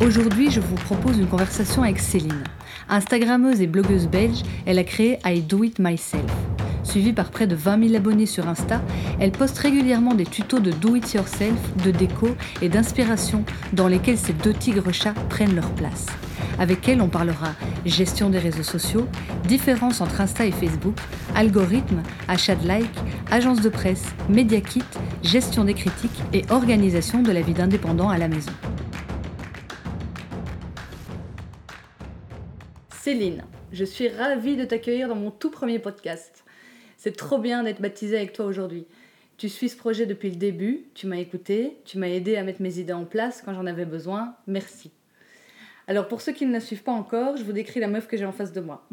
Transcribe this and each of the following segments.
Aujourd'hui, je vous propose une conversation avec Céline. Instagrammeuse et blogueuse belge, elle a créé I Do It Myself. Suivie par près de 20 000 abonnés sur Insta, elle poste régulièrement des tutos de do it yourself, de déco et d'inspiration dans lesquels ces deux tigres chats prennent leur place. Avec elle, on parlera gestion des réseaux sociaux, différence entre Insta et Facebook, algorithmes, achat de likes, agence de presse, média kit, gestion des critiques et organisation de la vie d'indépendant à la maison. Céline, je suis ravie de t'accueillir dans mon tout premier podcast. C'est trop bien d'être baptisée avec toi aujourd'hui. Tu suis ce projet depuis le début, tu m'as écouté, tu m'as aidé à mettre mes idées en place quand j'en avais besoin. Merci. Alors pour ceux qui ne la suivent pas encore, je vous décris la meuf que j'ai en face de moi.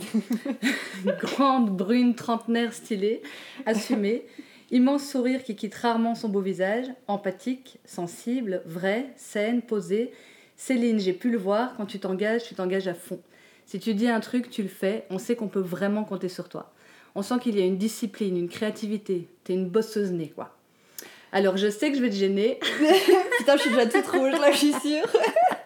Grande, brune, trentenaire, stylée, assumée, immense sourire qui quitte rarement son beau visage, empathique, sensible, vraie, saine, posée. Céline, j'ai pu le voir, quand tu t'engages, tu t'engages à fond. Si tu dis un truc, tu le fais, on sait qu'on peut vraiment compter sur toi. On sent qu'il y a une discipline, une créativité. T'es une bosseuse née, quoi. Alors, je sais que je vais te gêner. Putain, je suis déjà toute rouge, là, je suis sûre.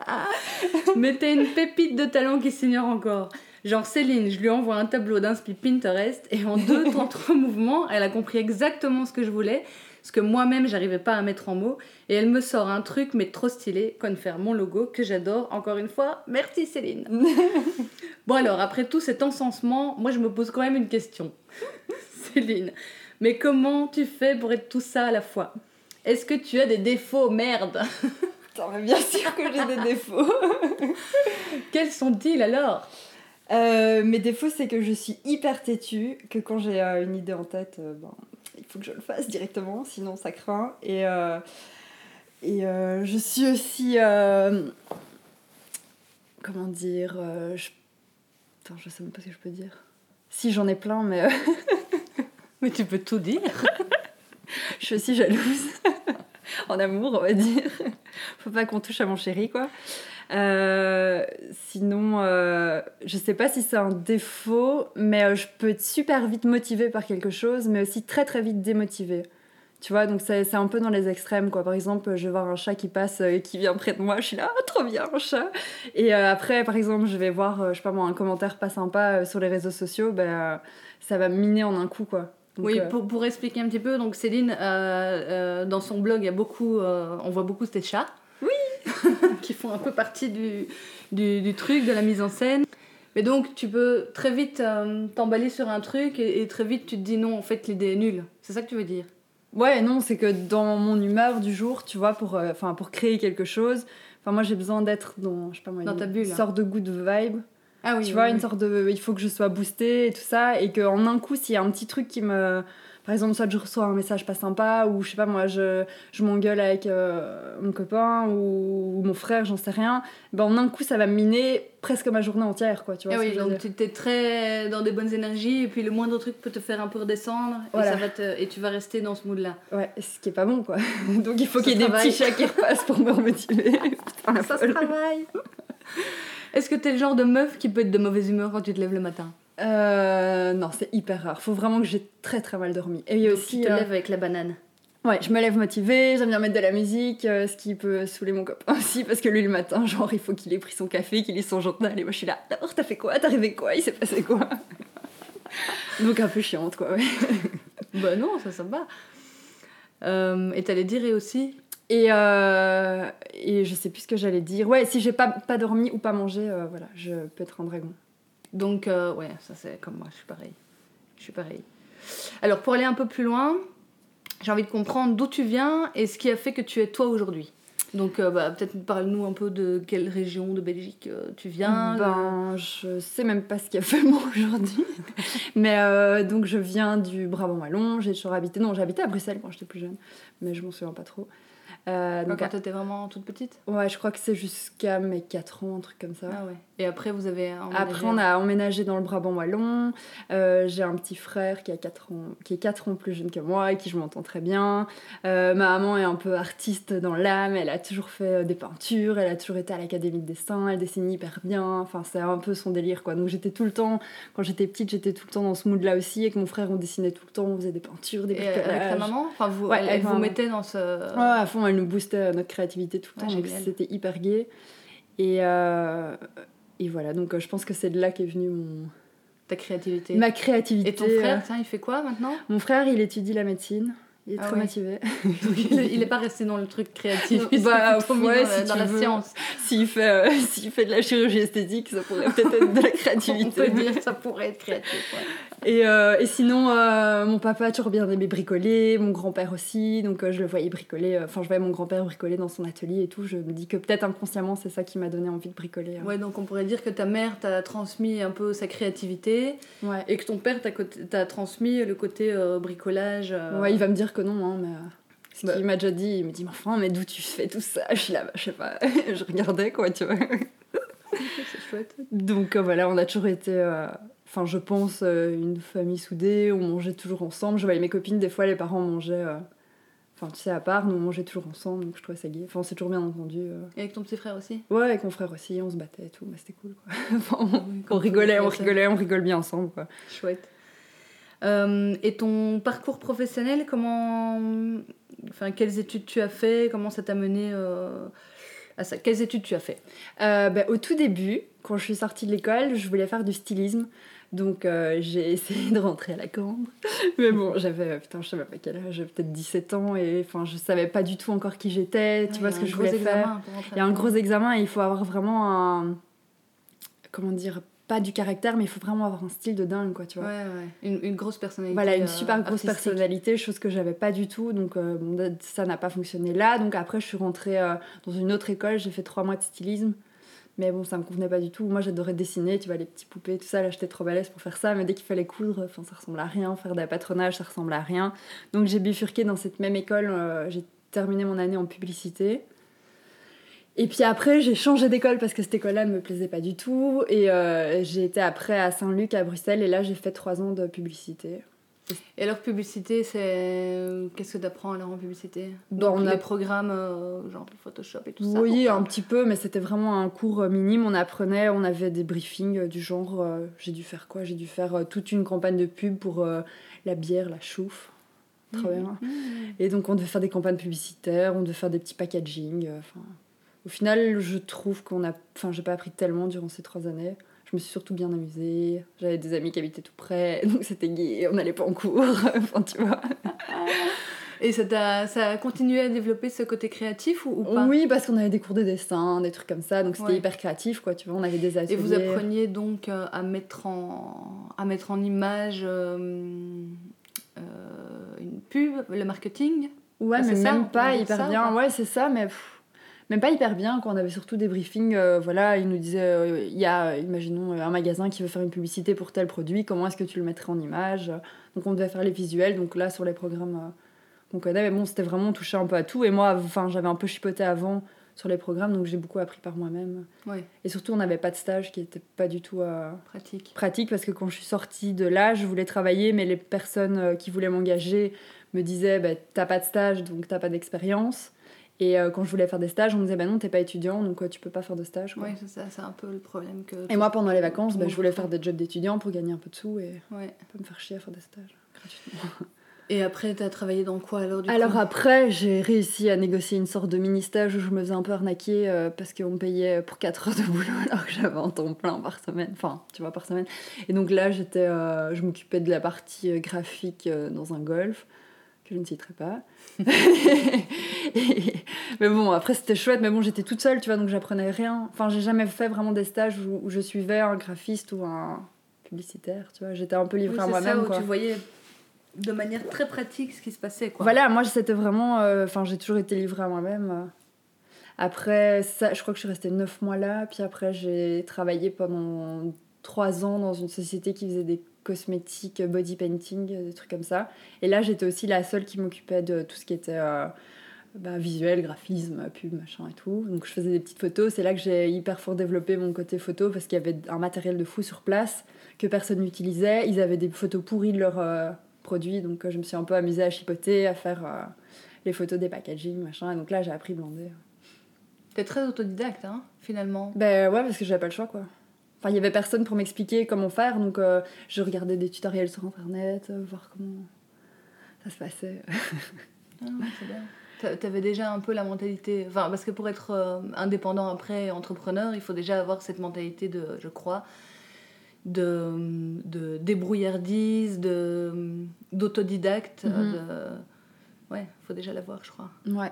Mais t'es une pépite de talent qui s'ignore encore. Genre Céline, je lui envoie un tableau d'inspi Pinterest et en deux temps trois mouvements, elle a compris exactement ce que je voulais ce que moi-même j'arrivais pas à mettre en mots. Et elle me sort un truc, mais trop stylé, comme faire mon logo, que j'adore. Encore une fois, merci Céline. bon alors, après tout cet encensement, moi je me pose quand même une question. Céline, mais comment tu fais pour être tout ça à la fois? Est-ce que tu as des défauts, merde? Bien sûr que j'ai des défauts. Quels sont-ils alors? Euh, mes défauts, c'est que je suis hyper têtue, que quand j'ai euh, une idée en tête, euh, ben, il faut que je le fasse directement, sinon ça craint. Et, euh, et euh, je suis aussi. Euh, comment dire je... Attends, je sais même pas ce que je peux dire. Si, j'en ai plein, mais. mais tu peux tout dire. je suis aussi jalouse. en amour, on va dire. Faut pas qu'on touche à mon chéri, quoi. Euh, sinon, euh, je sais pas si c'est un défaut, mais euh, je peux être super vite motivée par quelque chose, mais aussi très très vite démotivée. Tu vois, donc c'est un peu dans les extrêmes, quoi. Par exemple, je vais voir un chat qui passe et qui vient près de moi, je suis là, ah, trop bien, un chat. Et après, par exemple, je vais voir, je sais pas moi, un commentaire pas sympa sur les réseaux sociaux, ben, ça va miner en un coup, quoi. oui, pour, pour, expliquer un petit peu, donc Céline, dans son blog, il y a beaucoup, on voit beaucoup ces chats. qui font un peu partie du, du, truc, de la mise en scène. Mais donc, tu peux très vite euh, t'emballer sur un truc et, très vite tu te dis non, en fait, l'idée est nulle. C'est ça que tu veux dire? Ouais, non, c'est que dans mon humeur du jour, tu vois, pour, euh, pour créer quelque chose, enfin moi j'ai besoin d'être dans, je sais pas moi, dans une ta bulle. sorte de good vibe. Ah oui. Tu vois, une sorte de. Il faut que je sois boostée et tout ça, et qu'en un coup, s'il y a un petit truc qui me par exemple, soit je reçois un message pas sympa, ou je sais pas, moi, je, je m'engueule avec euh, mon copain ou, mon frère, j'en sais rien, ben en un coup, ça va miner presque ma journée entière, quoi, tu vois. Ah oui, donc tu es très dans des bonnes énergies, et puis le moindre truc peut te faire un peu redescendre, et, ça va te, et tu vas rester dans ce mood-là. Ouais, ce qui est pas bon, quoi. donc il faut qu'il y ait des petits chats qui repassent pour me remotiver. ça se travaille Est-ce que t'es le genre de meuf qui peut être de mauvaise humeur quand tu te lèves le matin? Euh, non, c'est hyper rare. Faut vraiment que j'ai très très mal dormi. Et aussi, tu te euh, lèves avec la banane. Ouais, je me lève motivée, j'aime bien mettre de la musique, euh, ce qui peut saouler mon copain aussi, parce que lui le matin, genre, il faut qu'il ait pris son café, qu'il ait son journal, et moi je suis là, d'abord t'as fait quoi? T'es arrivé quoi? Il s'est passé quoi Donc un peu chiante, quoi, ouais. bah non, ça, ça va. Euh, et t'allais dire et aussi et, et je sais plus ce que j'allais dire. Ouais, si j'ai pas, pas dormi ou pas mangé, voilà, je peux être un dragon. Donc, euh, ouais, ça c'est comme moi, je suis pareil. Je suis pareil. Alors, pour aller un peu plus loin, j'ai envie de comprendre d'où tu viens et ce qui a fait que tu es toi aujourd'hui. Donc, euh, bah, peut-être parle-nous un peu de quelle région de Belgique euh, tu viens. Ben, je sais même pas ce qui a fait moi aujourd'hui. mais donc, je viens du Brabant Wallon. J'ai toujours habité. Non, j'habitais à Bruxelles quand j'étais plus jeune, mais je m'en souviens pas trop. Euh, Quand donc, tu étais vraiment toute petite ouais, je crois que c'est jusqu'à mes 4 ans, un truc comme ça. Ah ouais. Et après, vous avez emménagé Après, on a emménagé dans le Brabant wallon. Euh, j'ai un petit frère qui, a 4 ans, qui est 4 ans plus jeune que moi, avec qui je m'entends très bien. Euh, ma maman est un peu artiste dans l'âme. Elle a toujours fait des peintures. Elle a toujours été à l'académie de dessin. Elle dessine hyper bien. Enfin, c'est un peu son délire, quoi. Donc, j'étais tout le temps, quand j'étais petite, j'étais tout le temps dans ce mood-là aussi. Et que mon frère, on dessinait tout le temps. On faisait des peintures, des Et avec ta maman Enfin, vous, Ouais, elle, elle vous mettait dans ce. Ouais, à fond, elle nous boostait euh, notre créativité tout le Ouais, temps, donc c'était hyper gai. Et, euh, et voilà, donc euh, je pense que c'est de là qu'est venue mon... Ta créativité. ma créativité. Et ton frère, tiens, il fait quoi maintenant? Mon frère, il étudie la médecine, il est Ah très ouais. motivé. Il, est- il est pas resté dans le truc créatif. il s'est Bah, ouais, dans la, si dans la veux. science. S'il fait, euh, s'il fait de la chirurgie esthétique, ça pourrait peut-être être de la On créativité. peut dire que ça pourrait être créatif. ouais. Et, euh, et sinon, euh, mon papa a toujours bien aimé bricoler, mon grand-père aussi, donc euh, je le voyais bricoler, enfin je voyais mon grand-père bricoler dans son atelier et tout, je me dis que peut-être inconsciemment c'est ça qui m'a donné envie de bricoler. hein. Ouais, donc on pourrait dire que ta mère t'a transmis un peu sa créativité Ouais. et que ton père t'a transmis le côté bricolage. Ouais, il va me dire que non, hein, mais. euh, Ce Bah. qu'il m'a déjà dit, il me dit, mais enfin, mais d'où tu fais tout ça? Je suis là, bah, je sais pas, je regardais quoi, tu vois. C'est chouette. Donc euh, voilà, on a toujours été, euh, enfin, je pense, euh, une famille soudée, on mangeait toujours ensemble. Je voyais mes copines, des fois, les parents mangeaient, enfin, tu sais, à part, nous on mangeait toujours ensemble, donc je trouvais ça gay. Enfin, on s'est toujours bien entendu. Et avec ton petit frère aussi? Ouais, avec mon frère aussi, on se battait et tout, mais c'était cool quoi. Enfin, on, Oui, on rigolait, on rigolait, on rigole bien ensemble quoi. Chouette. Euh, et ton parcours professionnel, comment. Enfin, quelles études tu as fait Comment ça t'a mené euh, à ça? Quelles études tu as fait? Euh, bah, au tout début, quand je suis sortie de l'école, je voulais faire du stylisme. Donc euh, j'ai essayé de rentrer à la cambre. Mais bon, j'avais, putain, je savais pas quel âge, j'avais peut-être 17 ans et enfin, je savais pas du tout encore qui j'étais, tu Ouais, vois ce que je voulais faire. Il y a un gros examen et il faut avoir vraiment un. Comment dire Pas du caractère, mais il faut vraiment avoir un style de dingue, quoi, tu vois. Ouais, ouais. Une, une grosse personnalité. Voilà, une euh, super grosse personnalité, chose que j'avais pas du tout. Donc, euh, bon, ça n'a pas fonctionné là. Donc, après, je suis rentrée euh, dans une autre école. J'ai fait trois mois de stylisme. Mais bon, ça me convenait pas du tout. Moi, j'adorais dessiner, tu vois, les petits poupées, tout ça. Là, j'étais trop balèze pour faire ça. Mais dès qu'il fallait coudre, enfin, ça ressemblait à rien. Faire des patronnages, ça ressemblait à rien. Donc, j'ai bifurqué dans cette même école. j'ai terminé mon année en publicité. Et puis après, j'ai changé d'école parce que cette école-là ne me plaisait pas du tout. Et euh, j'ai été après à Saint-Luc, à Bruxelles. Et là, j'ai fait trois ans de publicité. Et alors, publicité, c'est. Qu'est-ce que t'apprends alors en publicité? Bon, on a- les programmes, euh, genre Photoshop et tout ça Oui, un petit peu, mais c'était vraiment un cours euh, minime. On apprenait, on avait des briefings euh, du genre. euh, j'ai dû faire quoi? J'ai dû faire euh, toute une campagne de pub pour euh, la bière, la chouffe. Trop bien. Mhm. Et donc, on devait faire des campagnes publicitaires, on devait faire des petits packaging. euh, Enfin, au final, je trouve qu'on a. Enfin, j'ai pas appris tellement durant ces trois années. Je me suis surtout bien amusée. J'avais des amis qui habitaient tout près, donc c'était gay. On n'allait pas en cours. enfin, tu vois. Et ça, t'a- ça a continué à développer ce côté créatif ou, ou pas? Oui, parce qu'on avait des cours de dessin, des trucs comme ça, donc c'était Ouais. hyper créatif, quoi. Tu vois, on avait des ateliers. Et vous appreniez donc euh, à mettre en, à mettre en image euh, euh, une pub, le marketing? Ouais, Ah, mais ça, même peut pas hyper ça, bien. ou Ouais, c'est ça, mais pff, même pas hyper bien. Quand on avait surtout des briefings, euh, voilà, ils nous disaient euh, il y a, imaginons, euh, un magasin qui veut faire une publicité pour tel produit, comment est-ce que tu le mettrais en image? Donc on devait faire les visuels, donc là sur les programmes qu'on connaît, mais bon, c'était vraiment on touchait un peu à tout. Et moi, enfin, j'avais un peu chipoté avant sur les programmes, donc j'ai beaucoup appris par moi-même. Ouais, Et surtout, on n'avait pas de stage qui était pas du tout. euh, pratique. pratique parce que quand je suis sortie de là, je voulais travailler, mais les personnes qui voulaient m'engager me disaient bah, T'as pas de stage, donc t'as pas d'expérience. Et euh, quand je voulais faire des stages, on me disait Bah non, t'es pas étudiant, donc euh, tu peux pas faire de stage. quoi. Ouais, c'est ça, c'est un peu le problème que. Et moi, pendant les vacances, bah, je voulais faire des jobs d'étudiant pour gagner un peu de sous et Ouais. pas me faire chier à faire des stages gratuitement. Et après, t'as travaillé dans quoi alors du Alors coup après, j'ai réussi à négocier une sorte de mini-stage où je me faisais un peu arnaquer euh, parce qu'on me payait pour 4 heures de boulot alors que j'avais un temps plein par semaine. Enfin, tu vois, par semaine. Et donc là, j'étais, euh, je m'occupais de la partie graphique euh, dans un golf que je ne citerai pas. Et- mais bon, après c'était chouette, mais bon, j'étais toute seule, tu vois, donc j'apprenais rien. Enfin, j'ai jamais fait vraiment des stages où, où je suivais un graphiste ou un publicitaire, tu vois. J'étais un peu Oui, livrée à c'est ça moi-même, tu voyais de manière très pratique ce qui se passait quoi. Voilà, moi c'était vraiment. euh, Enfin, j'ai toujours été livrée à moi-même. Après ça, je crois que je suis restée 9 mois là. Puis après, j'ai travaillé pendant 3 ans dans une société qui faisait des cosmétiques, body painting, euh, des trucs comme ça. Et là, j'étais aussi la seule qui m'occupait de tout ce qui était euh, bah, visuel, graphisme, pub, machin et tout. Donc je faisais des petites photos. C'est là que j'ai hyper fort développé mon côté photo parce qu'il y avait un matériel de fou sur place que personne n'utilisait. Ils avaient des photos pourries de leurs euh, produits, donc je me suis un peu amusée à chipoter, à faire les photos des packaging, machin. Et donc là, j'ai appris Blender. T'es très autodidacte, hein, finalement. Ben ouais, parce que j'avais pas le choix, quoi. Enfin, il y avait personne pour m'expliquer comment faire, donc euh, je regardais des tutoriels sur internet, euh, voir comment ça se passait. ah, c'est. T'avais déjà un peu la mentalité. Enfin, parce que pour être euh, indépendant après, entrepreneur, il faut déjà avoir cette mentalité de, je crois, de, de débrouillardise, d'autodidacte. Mhm. De... Ouais, il faut déjà l'avoir, je crois. Ouais.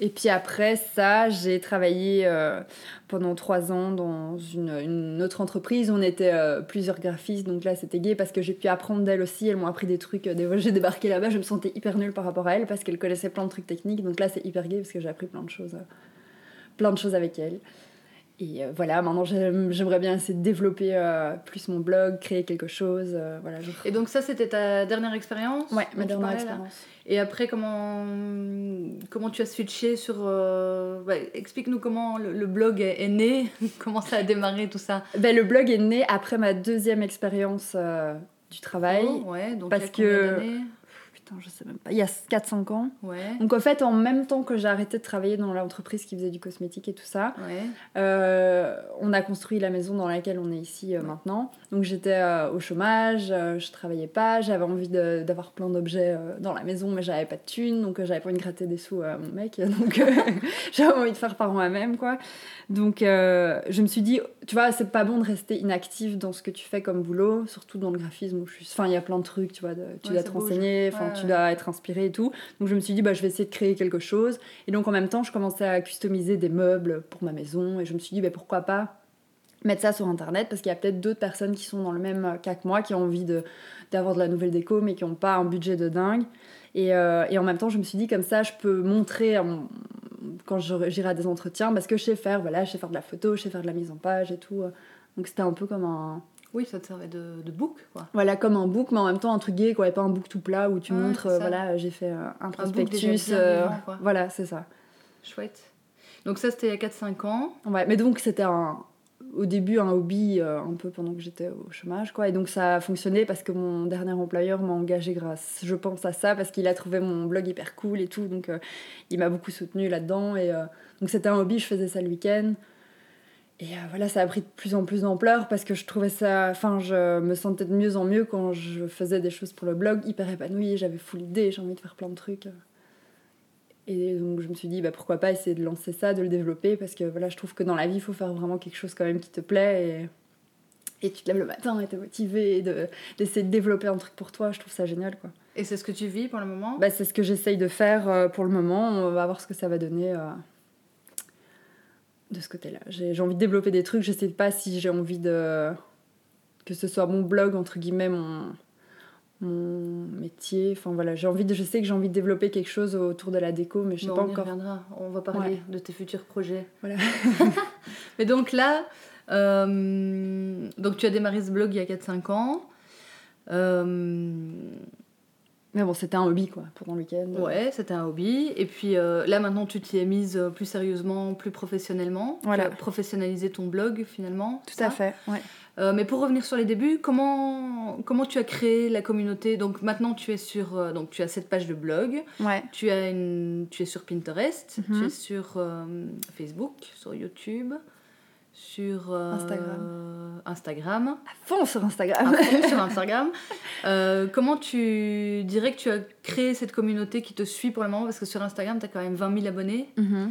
Et puis après ça, j'ai travaillé euh, pendant trois ans dans une, une, autre entreprise. On était euh, plusieurs graphistes, donc là c'était gay parce que j'ai pu apprendre d'elle aussi. Elles m'ont appris des trucs. Euh, j'ai débarqué là-bas, je me sentais hyper nulle par rapport à elle parce qu'elle connaissait plein de trucs techniques. Donc là c'est hyper gay parce que j'ai appris plein de choses, plein de choses avec elle. Et euh, voilà, maintenant j'aimerais bien essayer de développer euh, plus mon blog, créer quelque chose. Euh, voilà, Et donc ça, c'était ta dernière expérience Ouais, ma dernière expérience. Et après, comment, comment tu as switché sur... Explique-nous comment le, blog est, né, comment ça a démarré tout ça. Ben, le blog est né après ma deuxième expérience du travail. Oh, ouais, donc parce que je sais même pas, il y a 4-5 ans. Donc en fait, en même temps que j'ai arrêté de travailler dans l'entreprise qui faisait du cosmétique et tout ça, euh, on a construit la maison dans laquelle on est ici euh, maintenant. Donc j'étais euh, au chômage, je travaillais pas, j'avais envie d'avoir plein d'objets dans la maison, mais j'avais pas de thunes, donc j'avais pas envie de gratter des sous à mon mec, donc j'avais envie de faire par moi-même, quoi. Donc je me suis dit, tu vois, c'est pas bon de rester inactive dans ce que tu fais comme boulot, surtout dans le graphisme où je suis... Enfin, il y a plein de trucs, tu vois, tu dois te renseigner, enfin, tu dois être inspiré et tout. Donc je me suis dit, bah, je vais essayer de créer quelque chose. Et donc en même temps, je commençais à customiser des meubles pour ma maison. Et je me suis dit, bah, pourquoi pas mettre ça sur internet parce qu'il y a peut-être d'autres personnes qui sont dans le même cas que moi qui ont envie d'avoir de, la nouvelle déco mais qui n'ont pas un budget de dingue et, euh, et, en même temps je me suis dit comme ça je peux montrer quand j'irai à des entretiens parce que je sais faire voilà je sais faire de la photo je sais faire de la mise en page et tout donc c'était un peu comme un, oui, ça te servait de, de, book, quoi. Voilà, comme un book, mais en même temps un truc gay, quoi, et pas un book tout plat où tu montres, euh, voilà, j'ai fait euh, un prospectus. Euh, voilà, c'est ça. Chouette. Donc ça, c'était il y a 4-5 ans. Ouais, mais donc c'était un, au début un hobby un peu pendant que j'étais au chômage, quoi. Et donc ça a fonctionné parce que mon dernier employeur m'a engagé grâce, je pense, à ça, parce qu'il a trouvé mon blog hyper cool et tout. Donc il m'a beaucoup soutenu là-dedans. Et donc c'était un hobby, je faisais ça le week-end. Et euh, voilà, ça a pris de plus en plus d'ampleur parce que je trouvais ça. Enfin, je me sentais de mieux en mieux quand je faisais des choses pour le blog, hyper épanouie, j'avais full idée, j'ai envie de faire plein de trucs. Et donc je me suis dit, bah, pourquoi pas essayer de lancer ça, de le développer, parce que voilà, je trouve que dans la vie, il faut faire vraiment quelque chose quand même qui te plaît. Et, et tu te lèves le matin et t'es motivé d'essayer de, développer un truc pour toi, je trouve ça génial. quoi. Et c'est ce que tu vis pour le moment? Bah, C'est ce que j'essaye de faire euh, pour le moment, on va voir ce que ça va donner. Euh, de ce côté-là. J'ai envie de développer des trucs, je sais pas si j'ai envie de. que ce soit mon blog, entre guillemets, mon, mon métier. Enfin voilà, j'ai envie de, je sais que j'ai envie de développer quelque chose autour de la déco, mais je sais pas on encore. Reviendra. On va parler de tes futurs projets. Voilà. mais donc là, euh, donc tu as démarré ce blog il y a 4-5 ans. Euh, mais bon, c'était un hobby, quoi, pendant le week-end. Ouais, c'était un hobby. Et puis euh, là, maintenant, tu t'y es mise plus sérieusement, plus professionnellement. Voilà. Tu as professionnalisé ton blog, finalement. Tout à fait, ouais. Euh, mais pour revenir sur les débuts, comment, comment tu as créé la communauté? Donc maintenant, tu es sur... donc tu as cette page de blog. Ouais. Tu, as une, tu es sur Pinterest. Tu mhm. es sur Facebook, sur YouTube sur euh, Instagram. Instagram. À fond sur Instagram. À fond sur Instagram. Euh, comment tu dirais que tu as créé cette communauté qui te suit pour le moment? Parce que sur Instagram, tu as quand même 20 000 abonnés. Mm-hmm.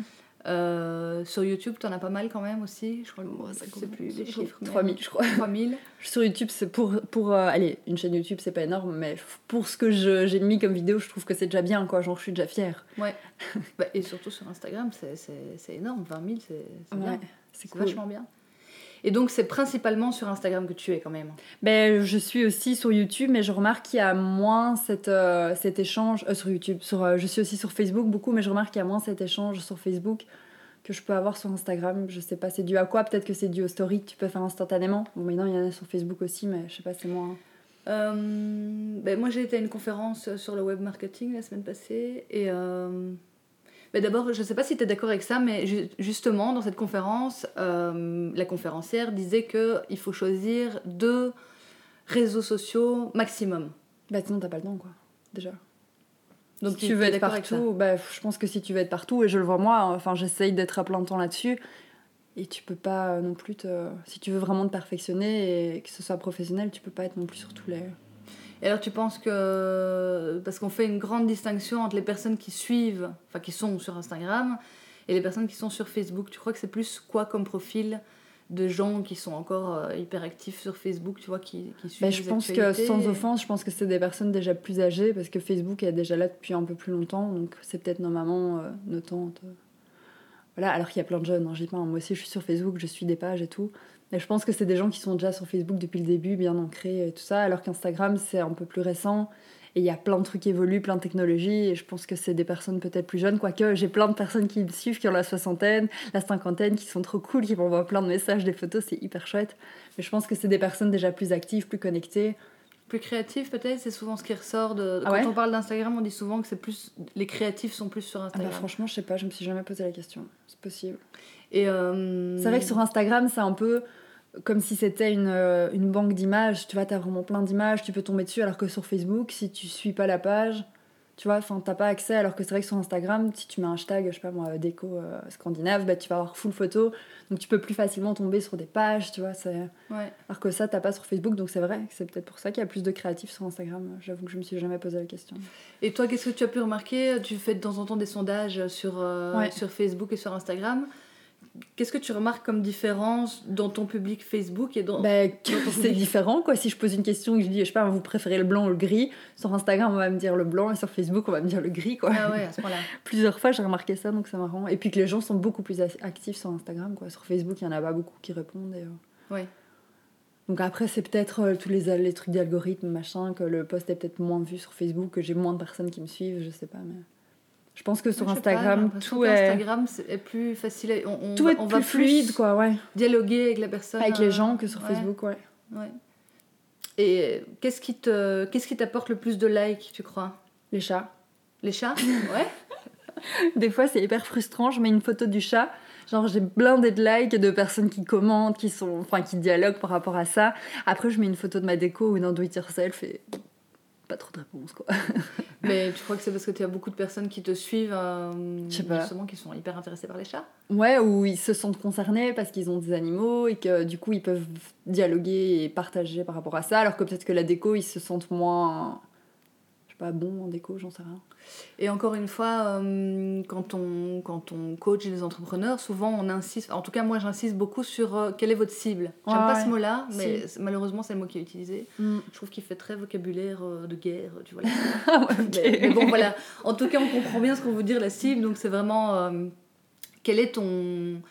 Euh, sur YouTube, tu en as pas mal quand même aussi. Je crois que plus des chiffres. 3000, je crois. 3000. sur YouTube, c'est pour. pour allez, une chaîne YouTube, c'est pas énorme, mais pour ce que j'ai mis comme vidéo, je trouve que c'est déjà bien, quoi. Genre, je suis déjà fière. Ouais. bah, et surtout sur Instagram, c'est énorme. 20 000, c'est bien. C'est cool. vachement bien. Et donc, c'est principalement sur Instagram que tu es quand même. Ben, je suis aussi sur YouTube, mais je remarque qu'il y a moins cette, euh, cet échange euh, sur YouTube. Sur, euh, je suis aussi sur Facebook beaucoup, mais je remarque qu'il y a moins cet échange sur Facebook que je peux avoir sur Instagram. Je sais pas, c'est dû à quoi? Peut-être que c'est dû au story que tu peux faire instantanément. Bon, maintenant, il y en a sur Facebook aussi, mais je sais pas, c'est moins. ben, moi, j'ai été à une conférence sur le web marketing la semaine passée et Mais d'abord, je ne sais pas si tu es d'accord avec ça, mais ju- justement, dans cette conférence, euh, la conférencière disait qu'il faut choisir deux réseaux sociaux maximum. Bah sinon t'as pas le temps quoi, déjà. Donc si tu veux être partout, bah, je pense que si tu veux être partout, et je le vois moi, enfin j'essaye d'être à plein temps là-dessus, et tu peux pas non plus te... Si tu veux vraiment te perfectionner et que ce soit professionnel, tu peux pas être non plus sur tous les... Et alors tu penses que... Parce qu'on fait une grande distinction entre les personnes qui suivent, enfin qui sont sur Instagram, et les personnes qui sont sur Facebook. Tu crois que c'est plus quoi comme profil de gens qui sont encore euh, hyper actifs sur Facebook, tu vois, qui, qui suivent Bah, je pense que, sans offense, je pense que c'est des personnes déjà plus âgées, parce que Facebook est déjà là depuis un peu plus longtemps, donc c'est peut-être nos mamans, euh, nos tantes. euh. Voilà, alors qu'il y a plein de jeunes, hein, je dis pas, hein, moi aussi je suis sur Facebook, je suis des pages et tout. Mais je pense que c'est des gens qui sont déjà sur Facebook depuis le début, bien ancrés et tout ça, alors qu'Instagram c'est un peu plus récent. Et il y a plein de trucs qui évoluent, plein de technologies, et je pense que c'est des personnes peut-être plus jeunes, quoique j'ai plein de personnes qui me suivent, qui ont la soixantaine, la cinquantaine, qui sont trop cool, qui m'envoient plein de messages, des photos, c'est hyper chouette. Mais je pense que c'est des personnes déjà plus actives, plus connectées. Plus créatif peut-être, c'est souvent ce qui ressort de... Ah Quand ouais on parle d'Instagram, on dit souvent que c'est plus... Les créatifs sont plus sur Ah Instagram. bah franchement, je sais pas, je me suis jamais posé la question. C'est possible. Et euh, C'est vrai que sur Instagram, c'est un peu comme si c'était une, euh, une banque d'images. Tu vois, t'as vraiment plein d'images, tu peux tomber dessus, alors que sur Facebook, si tu suis pas la page, tu vois, enfin, t'as pas accès. Alors que c'est vrai que sur Instagram, si tu mets un hashtag, je sais pas moi, déco euh, scandinave, bah, tu vas avoir full photo. Donc tu peux plus facilement tomber sur des pages, tu vois. c'est- Ouais. Alors que ça, t'as pas sur Facebook, donc c'est vrai que c'est peut-être pour ça qu'il y a plus de créatifs sur Instagram. J'avoue que je me suis jamais posé la question. Et toi, qu'est-ce que tu as pu remarquer? Tu fais de temps en temps des sondages sur, euh, Ouais. sur Facebook et sur Instagram. Qu'est-ce que tu remarques comme différence dans ton public Facebook et dans... Bah, Dans c'est différent quoi. Si je pose une question et que je dis, je sais pas, vous préférez le blanc ou le gris, sur Instagram on va me dire le blanc et sur Facebook on va me dire le gris quoi. Ah ouais, à ce. Plusieurs fois j'ai remarqué ça donc c'est marrant. Et puis que les gens sont beaucoup plus ac- actifs sur Instagram quoi. Sur Facebook il y en a pas beaucoup qui répondent. Et, euh, Ouais. Donc après c'est peut-être euh, tous les, les trucs d'algorithme machin, que le post est peut-être moins vu sur Facebook, que j'ai moins de personnes qui me suivent, je sais pas. Mais je pense que sur Je pas, Instagram l'impression tout est, plus facile. à- On, on tout est on plus va fluide quoi, ouais. dialoguer avec la personne. Avec les euh, gens que sur ouais. Facebook ouais. Ouais. Et qu'est-ce qui te, qu'est-ce qui t'apporte le plus de likes, tu crois? Les chats. Les chats? Ouais. Des fois, c'est hyper frustrant. Je mets une photo du chat. Genre, j'ai blindé de likes et de personnes qui commentent, qui sont, enfin, qui dialoguent par rapport à ça. Après, je mets une photo de ma déco ou d'un do it yourself et pas trop de réponses, quoi. Mais tu crois que c'est parce que tu as beaucoup de personnes qui te suivent, euh, justement, qui sont hyper intéressées par les chats? Ouais, ou ils se sentent concernés parce qu'ils ont des animaux et que du coup, ils peuvent dialoguer et partager par rapport à ça. Alors que peut-être que la déco, ils se sentent moins, pas, bons en déco, j'en sais rien. Et encore une fois, euh, quand, on, quand on coach des entrepreneurs, souvent on insiste, en tout cas moi j'insiste beaucoup sur euh, quelle est votre cible. J'aime Ouais, pas ouais. ce mot-là, mais Si. malheureusement c'est le mot qui est utilisé. Mm. Je trouve qu'il fait très vocabulaire euh, de guerre, tu vois. Ah mais, mais bon voilà, en tout cas on comprend bien ce qu'on veut dire la cible, donc c'est vraiment quel est ton,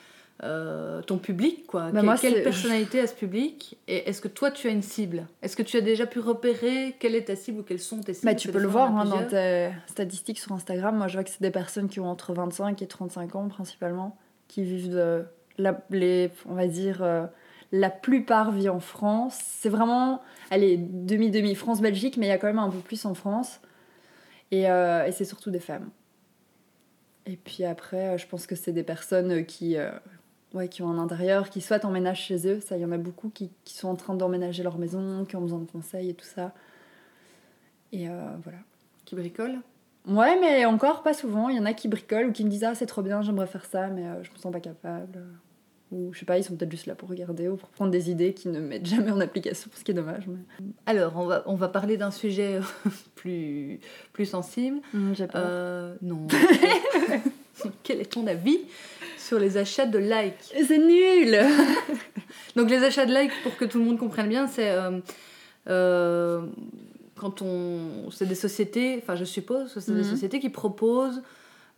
euh, ton public, quoi. Bah, Quelle- moi, quelle personnalité a ce public Et est-ce que toi tu as une cible? Est-ce que tu as déjà pu repérer quelle est ta cible ou quelles sont tes cibles? Bah, tu peux le voir hein, dans tes statistiques sur Instagram. Moi, je vois que c'est des personnes qui ont entre 25 et 35 ans principalement, qui vivent de la, les, on va dire, euh, la plupart vivent en France. C'est vraiment, allez, demi-demi France-Belgique, mais il y a quand même un peu plus en France. Et, euh, et c'est surtout des femmes. Et puis après, je pense que c'est des personnes qui, euh, ouais, qui ont un intérieur, qui soit emménagent chez eux. Ça, il y en a beaucoup qui, qui sont en train d'emménager leur maison, qui ont besoin de conseils et tout ça. Et euh, voilà. Qui bricole Ouais, mais encore pas souvent. Il y en a qui bricolent ou qui me disent Ah, c'est trop bien, j'aimerais faire ça, mais euh, je me sens pas capable. Ou je sais pas, ils sont peut-être juste là pour regarder ou pour prendre des idées qui ne mettent jamais en application, ce qui est dommage. Mais... Alors, on va, on va parler d'un sujet plus, plus sensible. J'ai peur. Euh, non. Quel est ton avis sur les achats de likes C'est nul Donc, les achats de likes, pour que tout le monde comprenne bien, c'est euh, euh, quand on. C'est des sociétés, enfin, je suppose que c'est des Mhm. sociétés qui proposent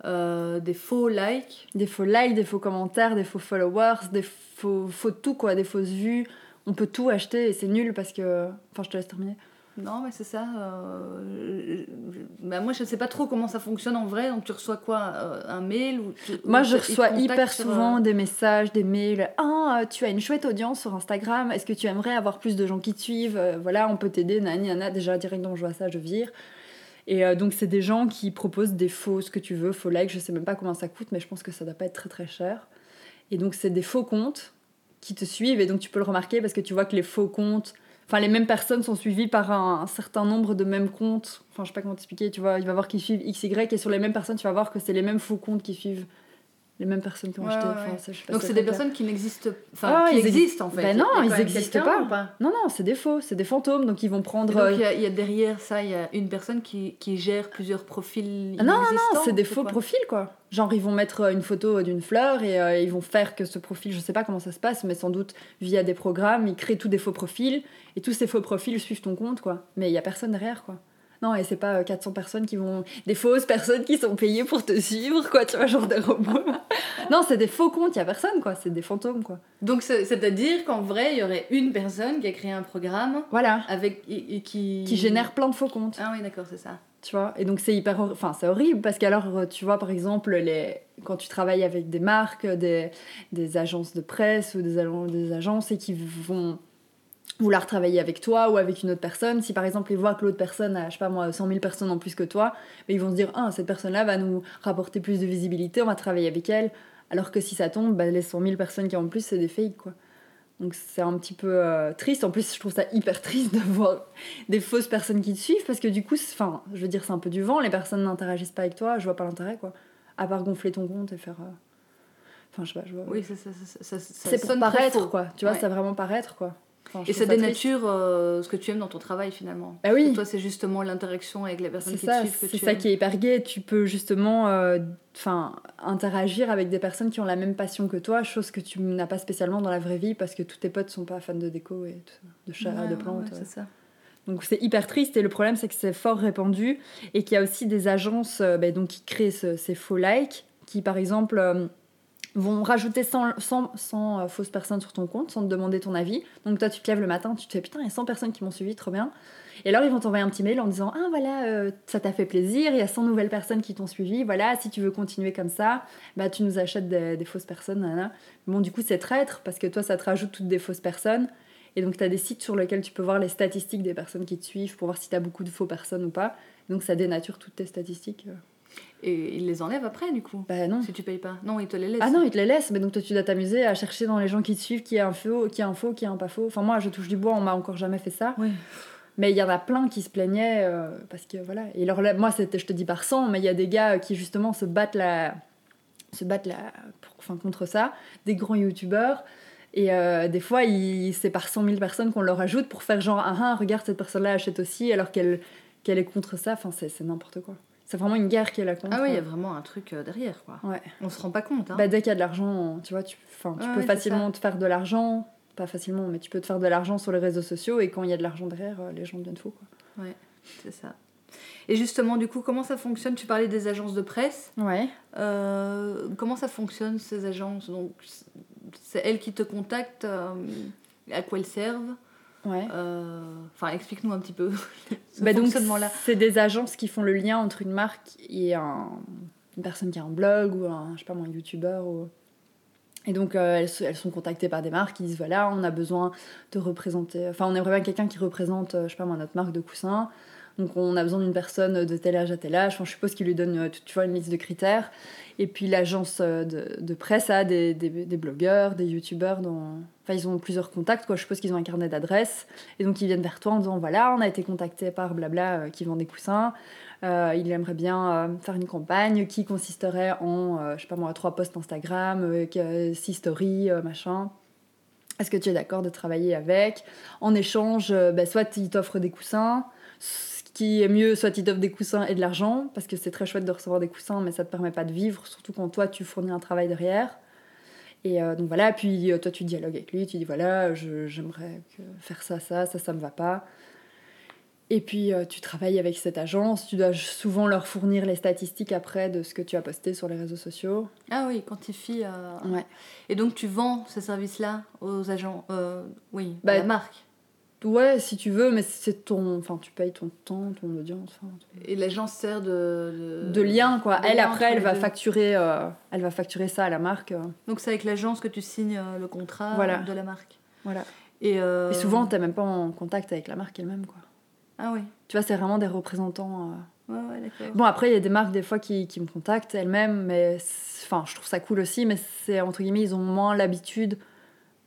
euh, des faux likes. Des faux likes, des faux commentaires, des faux followers, des faux, faux tout, quoi, des fausses vues. On peut tout acheter et c'est nul parce que. Enfin, je te laisse terminer. Non, mais c'est ça. euh, bah, moi, je ne sais pas trop comment ça fonctionne en vrai. Donc, tu reçois quoi euh, Un mail ou tu- Moi, ou je reçois hyper souvent euh, des messages, des mails. Ah, tu as une chouette audience sur Instagram. Est-ce que tu aimerais avoir plus de gens qui te suivent Voilà, on peut t'aider. Nani, nana. Déjà, direct, donc je vois ça, je vire. Et euh, donc, c'est des gens qui proposent des faux, ce que tu veux, faux likes. Je sais même pas combien ça coûte, mais je pense que ça doit pas être très très cher. Et donc, c'est des faux comptes qui te suivent. Et donc, tu peux le remarquer parce que tu vois que les faux comptes, enfin, les mêmes personnes sont suivies par un, certain nombre de mêmes comptes. Enfin, je sais pas comment t'expliquer. Tu vois, il va voir qu'ils suivent XY et sur les mêmes personnes, tu vas voir que c'est les mêmes faux comptes qui suivent les mêmes personnes qui ont Ouais, acheté. ouais, Enfin, ouais. ça, je sais pas Donc c'est des personnes qui n'existent enfin Ah, qui ils exi- existent en fait. Ben non, ils même existent quelqu'un pas. Non, non, c'est des faux, c'est des fantômes. Donc, ils vont Et prendre. donc euh, il y, a- il y a derrière ça, il y a une personne qui, qui gère plusieurs profils Ah non, non, inexistants, c'est des faux quoi? profils, quoi. Genre, ils vont mettre euh, une photo d'une fleur et euh, ils vont faire que ce profil, je sais pas comment ça se passe, mais sans doute via des programmes, ils créent tous des faux profils et tous ces faux profils suivent ton compte, quoi. Mais il y a personne derrière, quoi. Non, et c'est pas euh, 400 personnes qui vont. Des fausses personnes qui sont payées pour te suivre, quoi, tu vois, genre des robots. non, c'est des faux comptes, il a personne, quoi. C'est des fantômes, quoi. Donc c'est- c'est-à-dire qu'en vrai, il y aurait une personne qui a créé un programme Voilà. avec et, et qui Qui génère plein de faux comptes. Ah oui, d'accord, c'est ça. tu vois et donc c'est hyper enfin c'est horrible parce qu'alors euh, tu vois par exemple les quand tu travailles avec des marques des, des agences de presse ou des, des agences et qui vont vouloir travailler avec toi ou avec une autre personne si par exemple ils voient que l'autre personne a je sais pas moi 100 000 personnes en plus que toi mais ils vont se dire ah cette personne là va nous rapporter plus de visibilité on va travailler avec elle alors que si ça tombe bah, les 100 000 personnes qui ont en plus c'est des fakes quoi donc c'est un petit peu euh, triste. En plus, je trouve ça hyper triste de voir des fausses personnes qui te suivent parce que du coup, enfin, je veux dire, c'est un peu du vent. Les personnes n'interagissent pas avec toi. Je vois pas l'intérêt, quoi. À part gonfler ton compte et faire. euh, Enfin, je sais pas. Je vois... Oui, ça, ça, ça, ça, ça c'est pour paraître, quoi. Tu vois, Ouais. ça vraiment paraître, quoi. Enfin, Et ça dénature euh, ce que tu aimes dans ton travail finalement. Bah oui. Toi, c'est justement l'interaction avec les personnes C'est qui ça, te suivent que c'est ça aimes. qui est hyper gai. Tu peux justement euh, enfin, interagir avec des personnes qui ont la même passion que toi, chose que tu n'as pas spécialement dans la vraie vie parce que tous tes potes sont pas fans de déco et tout ça, de chats, Ouais, de plantes. ouais, c'est ça. Donc c'est hyper triste et le problème c'est que c'est fort répandu et qu'il y a aussi des agences euh, ben, donc, qui créent ce- ces faux likes qui par exemple euh, vont rajouter 100, 100, 100, euh, fausses personnes sur ton compte sans te demander ton avis. Donc toi tu te lèves le matin, tu te fais putain il y a 100 personnes qui m'ont suivi, trop bien. Et alors ils vont t'envoyer un petit mail en disant ah voilà euh, ça t'a fait plaisir, il y a 100 nouvelles personnes qui t'ont suivi, voilà si tu veux continuer comme ça, bah tu nous achètes des, des fausses personnes. nanana. Bon du coup c'est traître parce que toi ça te rajoute toutes des fausses personnes. Et donc, tu as des sites sur lesquels tu peux voir les statistiques des personnes qui te suivent pour voir si tu as beaucoup de faux personnes ou pas. Donc, ça dénature toutes tes statistiques. Et ils les enlèvent après, du coup, Bah non. si tu payes pas. Non, ils te les laissent. Ah non, ils te les laissent. Mais donc, toi, tu dois t'amuser à chercher dans les gens qui te suivent qui est un faux, qui est un faux, qui est un pas faux. Enfin, moi, je touche du bois, on m'a encore jamais fait ça. Oui. Mais il y en a plein qui se plaignaient euh, parce que voilà. Et alors là, moi, c'était, je te dis par 100, mais il y a des gars qui justement se battent la, se battent la, pour- enfin, contre ça, des grands youtubeurs. Et euh, des fois, il- c'est par 100 000 personnes qu'on leur ajoute pour faire genre, ah, ah regarde, cette personne-là achète aussi, alors qu'elle, qu'elle est contre ça. Enfin, c'est, c'est n'importe quoi. C'est vraiment une guerre qui est là contre. Ah oui, il y a vraiment un truc euh, derrière, quoi. Ouais. On se rend pas compte, hein. Bah, dès qu'il y a de l'argent, tu vois, tu, enfin, tu Ouais, peux ouais, facilement te faire de l'argent. Pas facilement, mais tu peux te faire de l'argent sur les réseaux sociaux et quand il y a de l'argent derrière, euh, les gens deviennent fous. Quoi. C'est ça. Et justement, du coup, comment ça fonctionne? Tu parlais des agences de presse. Ouais. Euh, comment ça fonctionne, ces agences? Donc, c'est elles qui te contactent euh, À quoi elles servent? Ouais. Euh, Enfin, explique-nous un petit peu ce Bah fonctionnement-là. c'est des agences qui font le lien entre une marque et un- une personne qui a un blog ou un, je sais pas moi, un youtubeur. Ou... Et donc, euh, elles, elles sont contactées par des marques qui disent voilà, on a besoin de représenter. Enfin, on aimerait bien quelqu'un qui représente, euh, je sais pas moi, notre marque de coussins. Donc, on a besoin d'une personne de tel âge à tel âge. Enfin, je suppose qu'ils lui donnent, euh, tu une liste de critères. Et puis, l'agence euh, de, de presse a des, des, blogueurs, des youtubeurs. Dans... Enfin, ils ont plusieurs contacts, quoi. Je suppose qu'ils ont un carnet d'adresses. Et donc, ils viennent vers toi en disant voilà, on a été contacté par blabla euh, qui vend des coussins. Il aimerait bien faire une campagne qui consisterait en, je sais pas moi, trois posts Instagram, six stories, machin. Est-ce que tu es d'accord de travailler avec? En échange, bah, soit il t'offre des coussins, qui est mieux, soit il t'offre des coussins et de l'argent, parce que c'est très chouette de recevoir des coussins, mais ça te permet pas de vivre, surtout quand toi tu fournis un travail derrière. Et euh, donc voilà, puis euh, toi tu dialogues avec lui, tu dis voilà, je- j'aimerais faire ça, ça, ça, ça me va pas. Et puis euh, tu travailles avec cette agence, tu dois souvent leur fournir les statistiques après de ce que tu as posté sur les réseaux sociaux. Ah oui, quantifie. euh, Ouais. Et donc, tu vends ces services-là aux agents Oui, Bah, à la marque. Ouais, si tu veux, mais c'est ton. Enfin, tu payes ton temps, ton audience. enfin, Et l'agence sert de. de lien, quoi. de Elle, lien après, elle va, deux. facturer, euh, elle va facturer ça à la marque. euh, Donc, c'est avec l'agence que tu signes euh, le contrat Voilà. de la marque. voilà. Et, euh, Et souvent, t'es même pas en contact avec la marque elle-même, quoi. Ah oui. Tu vois, c'est vraiment des représentants. Ouais, ouais, d'accord. Bon, après, il y a des marques des fois qui, qui me contactent elles-mêmes, mais enfin, je trouve ça cool aussi, mais c'est entre guillemets, ils ont moins l'habitude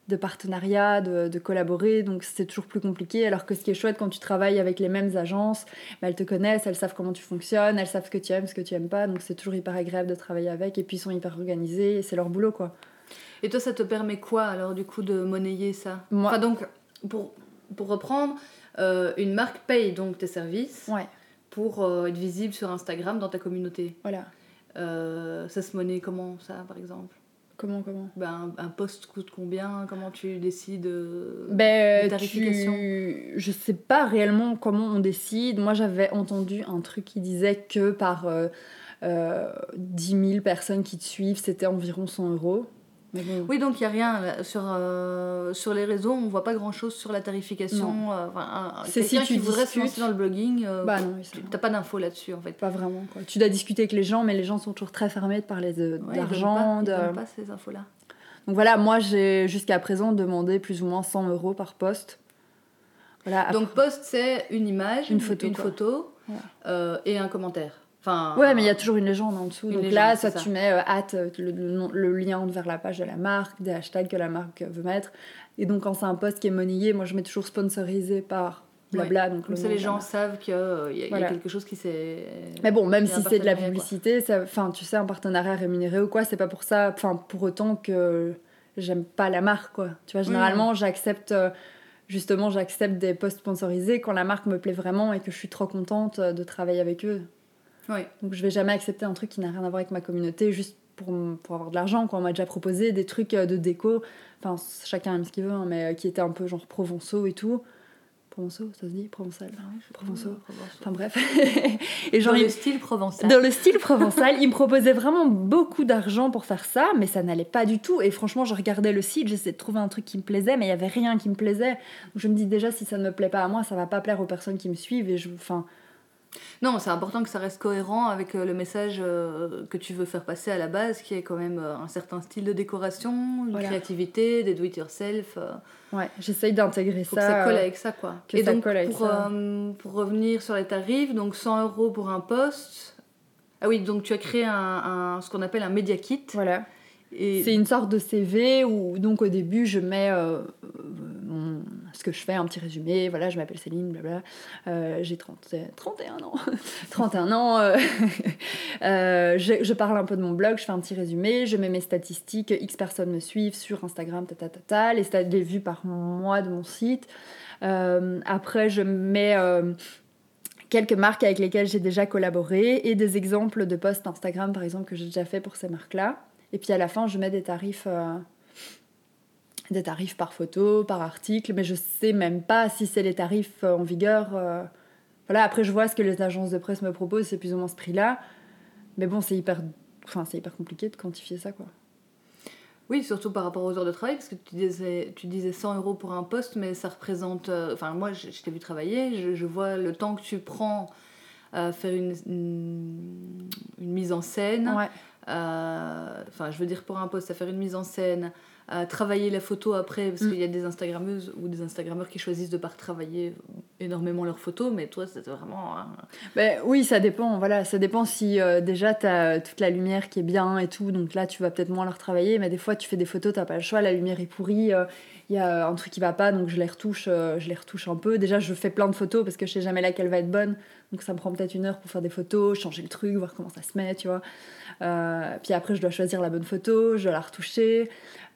de partenariat, de, de collaborer, donc c'est toujours plus compliqué. Alors que ce qui est chouette quand tu travailles avec les mêmes agences, bah, elles te connaissent, elles savent comment tu fonctionnes, elles savent ce que tu aimes, ce que tu aimes pas, donc c'est toujours hyper agréable de travailler avec, et puis ils sont hyper organisés, et c'est leur boulot quoi. Et toi, ça te permet quoi alors du coup de monnayer ça? Moi- Enfin donc, pour, pour reprendre, euh, une marque paye donc tes services Ouais, pour euh, être visible sur Instagram dans ta communauté. voilà. Euh, ça se monnaie comment ça par exemple? Comment, comment? Ben, un, un post coûte combien? Comment tu décides euh, Ben, de tarification tu... je sais pas réellement comment on décide. Moi, j'avais entendu un truc qui disait que par euh, euh, 10 000 personnes qui te suivent, c'était environ 100 euros. Mais bon, Oui, donc il n'y a rien sur, euh, sur les réseaux, on voit pas grand chose sur la tarification. euh, C'est si tu qui voudrait se lancer dans le blogging, euh, bah tu n'as pas d'infos là-dessus en fait. pas vraiment. Quoi. Tu dois discuter avec les gens, mais les gens sont toujours très fermés de parler de- Ouais, ils d'argent. pas- de- ces infos-là. Donc voilà, moi, j'ai jusqu'à présent demandé plus ou moins 100 euros par poste. Voilà, Donc post, c'est une image, Une photo, une photo Ouais. euh, et un commentaire. Enfin, Ouais, mais il y a toujours une légende en dessous. Donc légende, là, soit ça. tu mets euh, hâte, euh, le, le nom- le lien vers la page de la marque, des hashtags que la marque veut mettre. Et donc, quand c'est un post qui est monnayé, moi, je mets toujours sponsorisé par blabla. Donc le ça, les gens savent qu'il y, a quelque chose qui s'est. Mais bon, même si c'est de la publicité, enfin, tu sais, un partenariat rémunéré ou quoi, c'est pas pour ça, enfin, pour autant que j'aime pas la marque, quoi. Tu vois, généralement, j'accepte, euh, justement, j'accepte des posts sponsorisés quand la marque me plaît vraiment et que je suis trop contente euh, de travailler avec eux. Donc je vais jamais accepter un truc qui n'a rien à voir avec ma communauté juste pour, pour avoir de l'argent. quoi. On m'a déjà proposé des trucs euh, de déco, enfin chacun aime ce qu'il veut, hein, mais euh, qui étaient un peu genre provençaux et tout. Provençaux, ça se dit? Provençal Provençaux. Enfin bref. et genre, Dans le style provençal. dans le style provençal, ils me proposaient vraiment beaucoup d'argent pour faire ça, mais ça n'allait pas du tout. Et franchement, je regardais le site, j'essayais de trouver un truc qui me plaisait, mais il y avait rien qui me plaisait. Donc je me dis déjà, si ça ne me plaît pas à moi, ça va pas plaire aux personnes qui me suivent. Et je, enfin, Non, c'est important que ça reste cohérent avec euh, le message euh, que tu veux faire passer à la base, qui est quand même euh, un certain style de décoration, une Voilà. créativité, des do-it-yourself. ouais, j'essaye d'intégrer ça. que ça colle avec ça, quoi. que Et ça donc, colle avec pour, ça. euh, pour revenir sur les tarifs, donc 100 euros pour un poste. Ah oui, donc tu as créé un, un- ce qu'on appelle un media kit. Voilà. Et C'est une sorte de CV où donc au début je mets euh, mon- ce que je fais, un petit résumé, voilà, je m'appelle Céline, blabla, Euh, j'ai 30 31 ans, 31 ans, euh, euh, je, je parle un peu de mon blog, je fais un petit résumé, je mets mes statistiques, X personnes me suivent sur Instagram, ta, les, les vues par mois de mon site. Euh, après je mets... euh, quelques marques avec lesquelles j'ai déjà collaboré et des exemples de posts Instagram par exemple que j'ai déjà fait pour ces marques-là. Et puis à la fin, je mets des tarifs, euh, des tarifs par photo, par article, mais je sais même pas si c'est les tarifs euh, en vigueur. euh. Voilà, après je vois ce que les agences de presse me proposent, c'est plus ou moins ce prix-là. Mais bon, c'est hyper, enfin, c'est hyper compliqué de quantifier ça, quoi. Oui, surtout par rapport aux heures de travail, parce que tu disais, tu disais 100 euros pour un poste, mais ça représente. euh, Enfin, moi, je, je t'ai vu travailler, je, je vois le temps que tu prends à faire une, une, une mise en scène. Ouais. euh, Enfin, je veux dire, pour un poste, à faire une mise en scène, à travailler la photo après, parce Mm. qu'il y a des Instagrammeuses ou des Instagrammeurs qui choisissent de pas retravailler énormément leurs photos, mais toi, c'était vraiment. Ben, oui, ça dépend. Voilà, ça dépend si euh, déjà tu as toute la lumière qui est bien et tout. Donc là, tu vas peut-être moins la retravailler. Mais des fois, tu fais des photos, t'as pas le choix. La lumière est pourrie. Il y a un truc qui va pas, donc je les retouche. euh, je les retouche un peu. Déjà, je fais plein de photos parce que je sais jamais laquelle va être bonne. Donc ça me prend peut-être une heure pour faire des photos, changer le truc, voir comment ça se met, tu vois. Euh, puis après, je dois choisir la bonne photo, je dois la retoucher.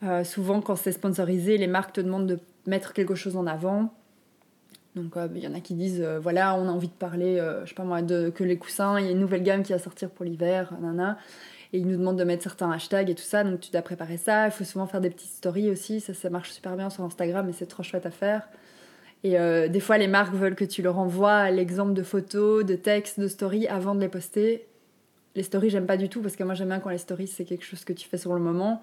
Euh, souvent, quand c'est sponsorisé, les marques te demandent de mettre quelque chose en avant. Donc euh, il y en a qui disent voilà on a envie de parler je sais pas moi de que les coussins il y a une nouvelle gamme qui va sortir pour l'hiver nana et ils nous demandent de mettre certains hashtags et tout ça donc tu dois préparer ça il faut souvent faire des petites stories aussi ça ça marche super bien sur Instagram et c'est trop chouette à faire et des fois les marques veulent que tu leur envoies l'exemple de photos de textes de stories avant de les poster les stories j'aime pas du tout parce que moi j'aime bien quand les stories c'est quelque chose que tu fais sur le moment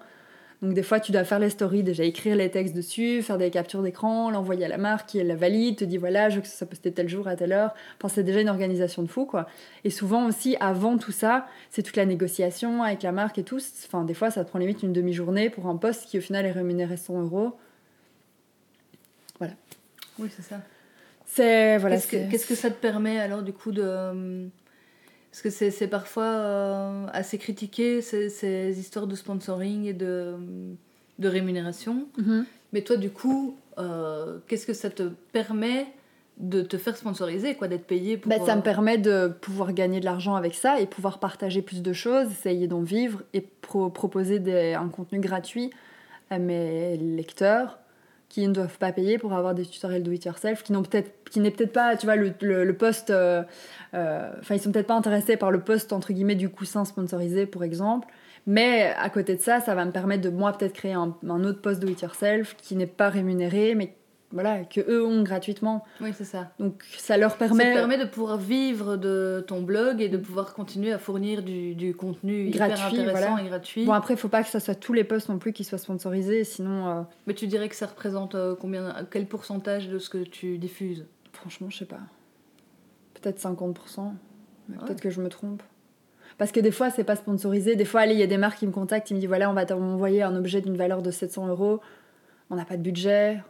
donc des fois, tu dois faire les stories, déjà écrire les textes dessus, faire des captures d'écran, l'envoyer à la marque qui elle la valide, te dit voilà, je veux que ça soit posté tel jour à telle heure. Enfin, c'est déjà une organisation de fou, quoi. Et souvent aussi, avant tout ça, c'est toute la négociation avec la marque et tout. Enfin, des fois, ça te prend limite une demi-journée pour un poste qui au final est rémunéré 100 euros. Oui, c'est ça. C'est voilà. Qu'est-ce que, c'est- qu'est-ce que ça te permet alors du coup de, Parce que c'est parfois euh, assez critiqué, ces, ces histoires de sponsoring et de, de rémunération. Mhm. Mais toi, du coup, euh, qu'est-ce que ça te permet de te faire sponsoriser, quoi, d'être payé pour... Bah, ça euh, me permet de pouvoir gagner de l'argent avec ça et pouvoir partager plus de choses, essayer d'en vivre et pro- proposer des- un contenu gratuit à mes lecteurs qui ne doivent pas payer pour avoir des tutoriels do it yourself qui n'ont peut-être qui n'est peut-être pas tu vois le, le, le post euh, euh, enfin ils sont peut-être pas intéressés par le post entre guillemets du coussin sponsorisé pour exemple. Mais à côté de ça ça va me permettre de moi peut-être créer un, un autre post do it yourself qui n'est pas rémunéré mais voilà que eux ont gratuitement Oui, c'est ça. donc ça leur Ça permet te permet de pouvoir vivre de ton blog et de pouvoir continuer à fournir du, du contenu hyper Gratuit, intéressant voilà. et gratuit. Bon, après, il faut pas que ça soit tous les posts non plus qui soient sponsorisés, sinon, euh, Mais tu dirais que ça représente euh, combien, quel pourcentage de ce que tu diffuses? franchement, je sais pas. Peut-être 50%, mais Ouais. peut-être que je me trompe. Parce que des fois, c'est pas sponsorisé. Des fois, il y a des marques qui me contactent, qui me disent voilà, on va t'envoyer un objet d'une valeur de 700 euros. On n'a pas de budget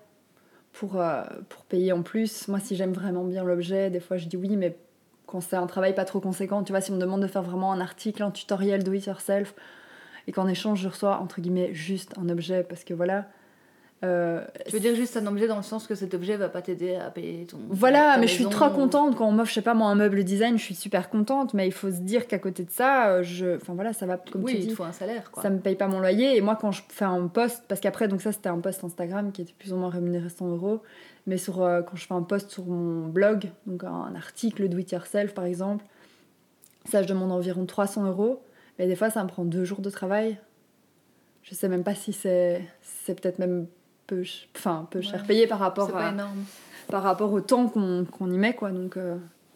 pour, euh, pour payer en plus. Moi, si j'aime vraiment bien l'objet, des fois, je dis oui, mais quand c'est un travail pas trop conséquent, tu vois, si on me demande de faire vraiment un article, un tutoriel do it yourself, et qu'en échange, je reçois, entre guillemets, juste un objet, parce que voilà. Euh, Tu veux dire juste un objet dans le sens que cet objet va pas t'aider à payer ton. voilà, ta mais je suis trop contente quand on m'offre, je sais pas moi, un meuble design, je suis super contente, mais il faut se dire qu'à côté de ça, euh, je, enfin voilà, ça va comme Oui, tu il dis, faut un salaire quoi. ça me paye pas mon loyer. Et moi, quand je fais un post, parce qu'après, donc ça c'était un post Instagram qui était plus ou moins rémunéré 100 euros, mais sur, euh, quand je fais un post sur mon blog, donc un article do it yourself par exemple, ça je demande environ 300 euros, mais des fois ça me prend deux jours de travail. Je sais même pas si c'est, c'est peut-être même peu, enfin peu cher Ouais. payé par rapport à énorme. par rapport au temps qu'on y met, quoi. Donc euh,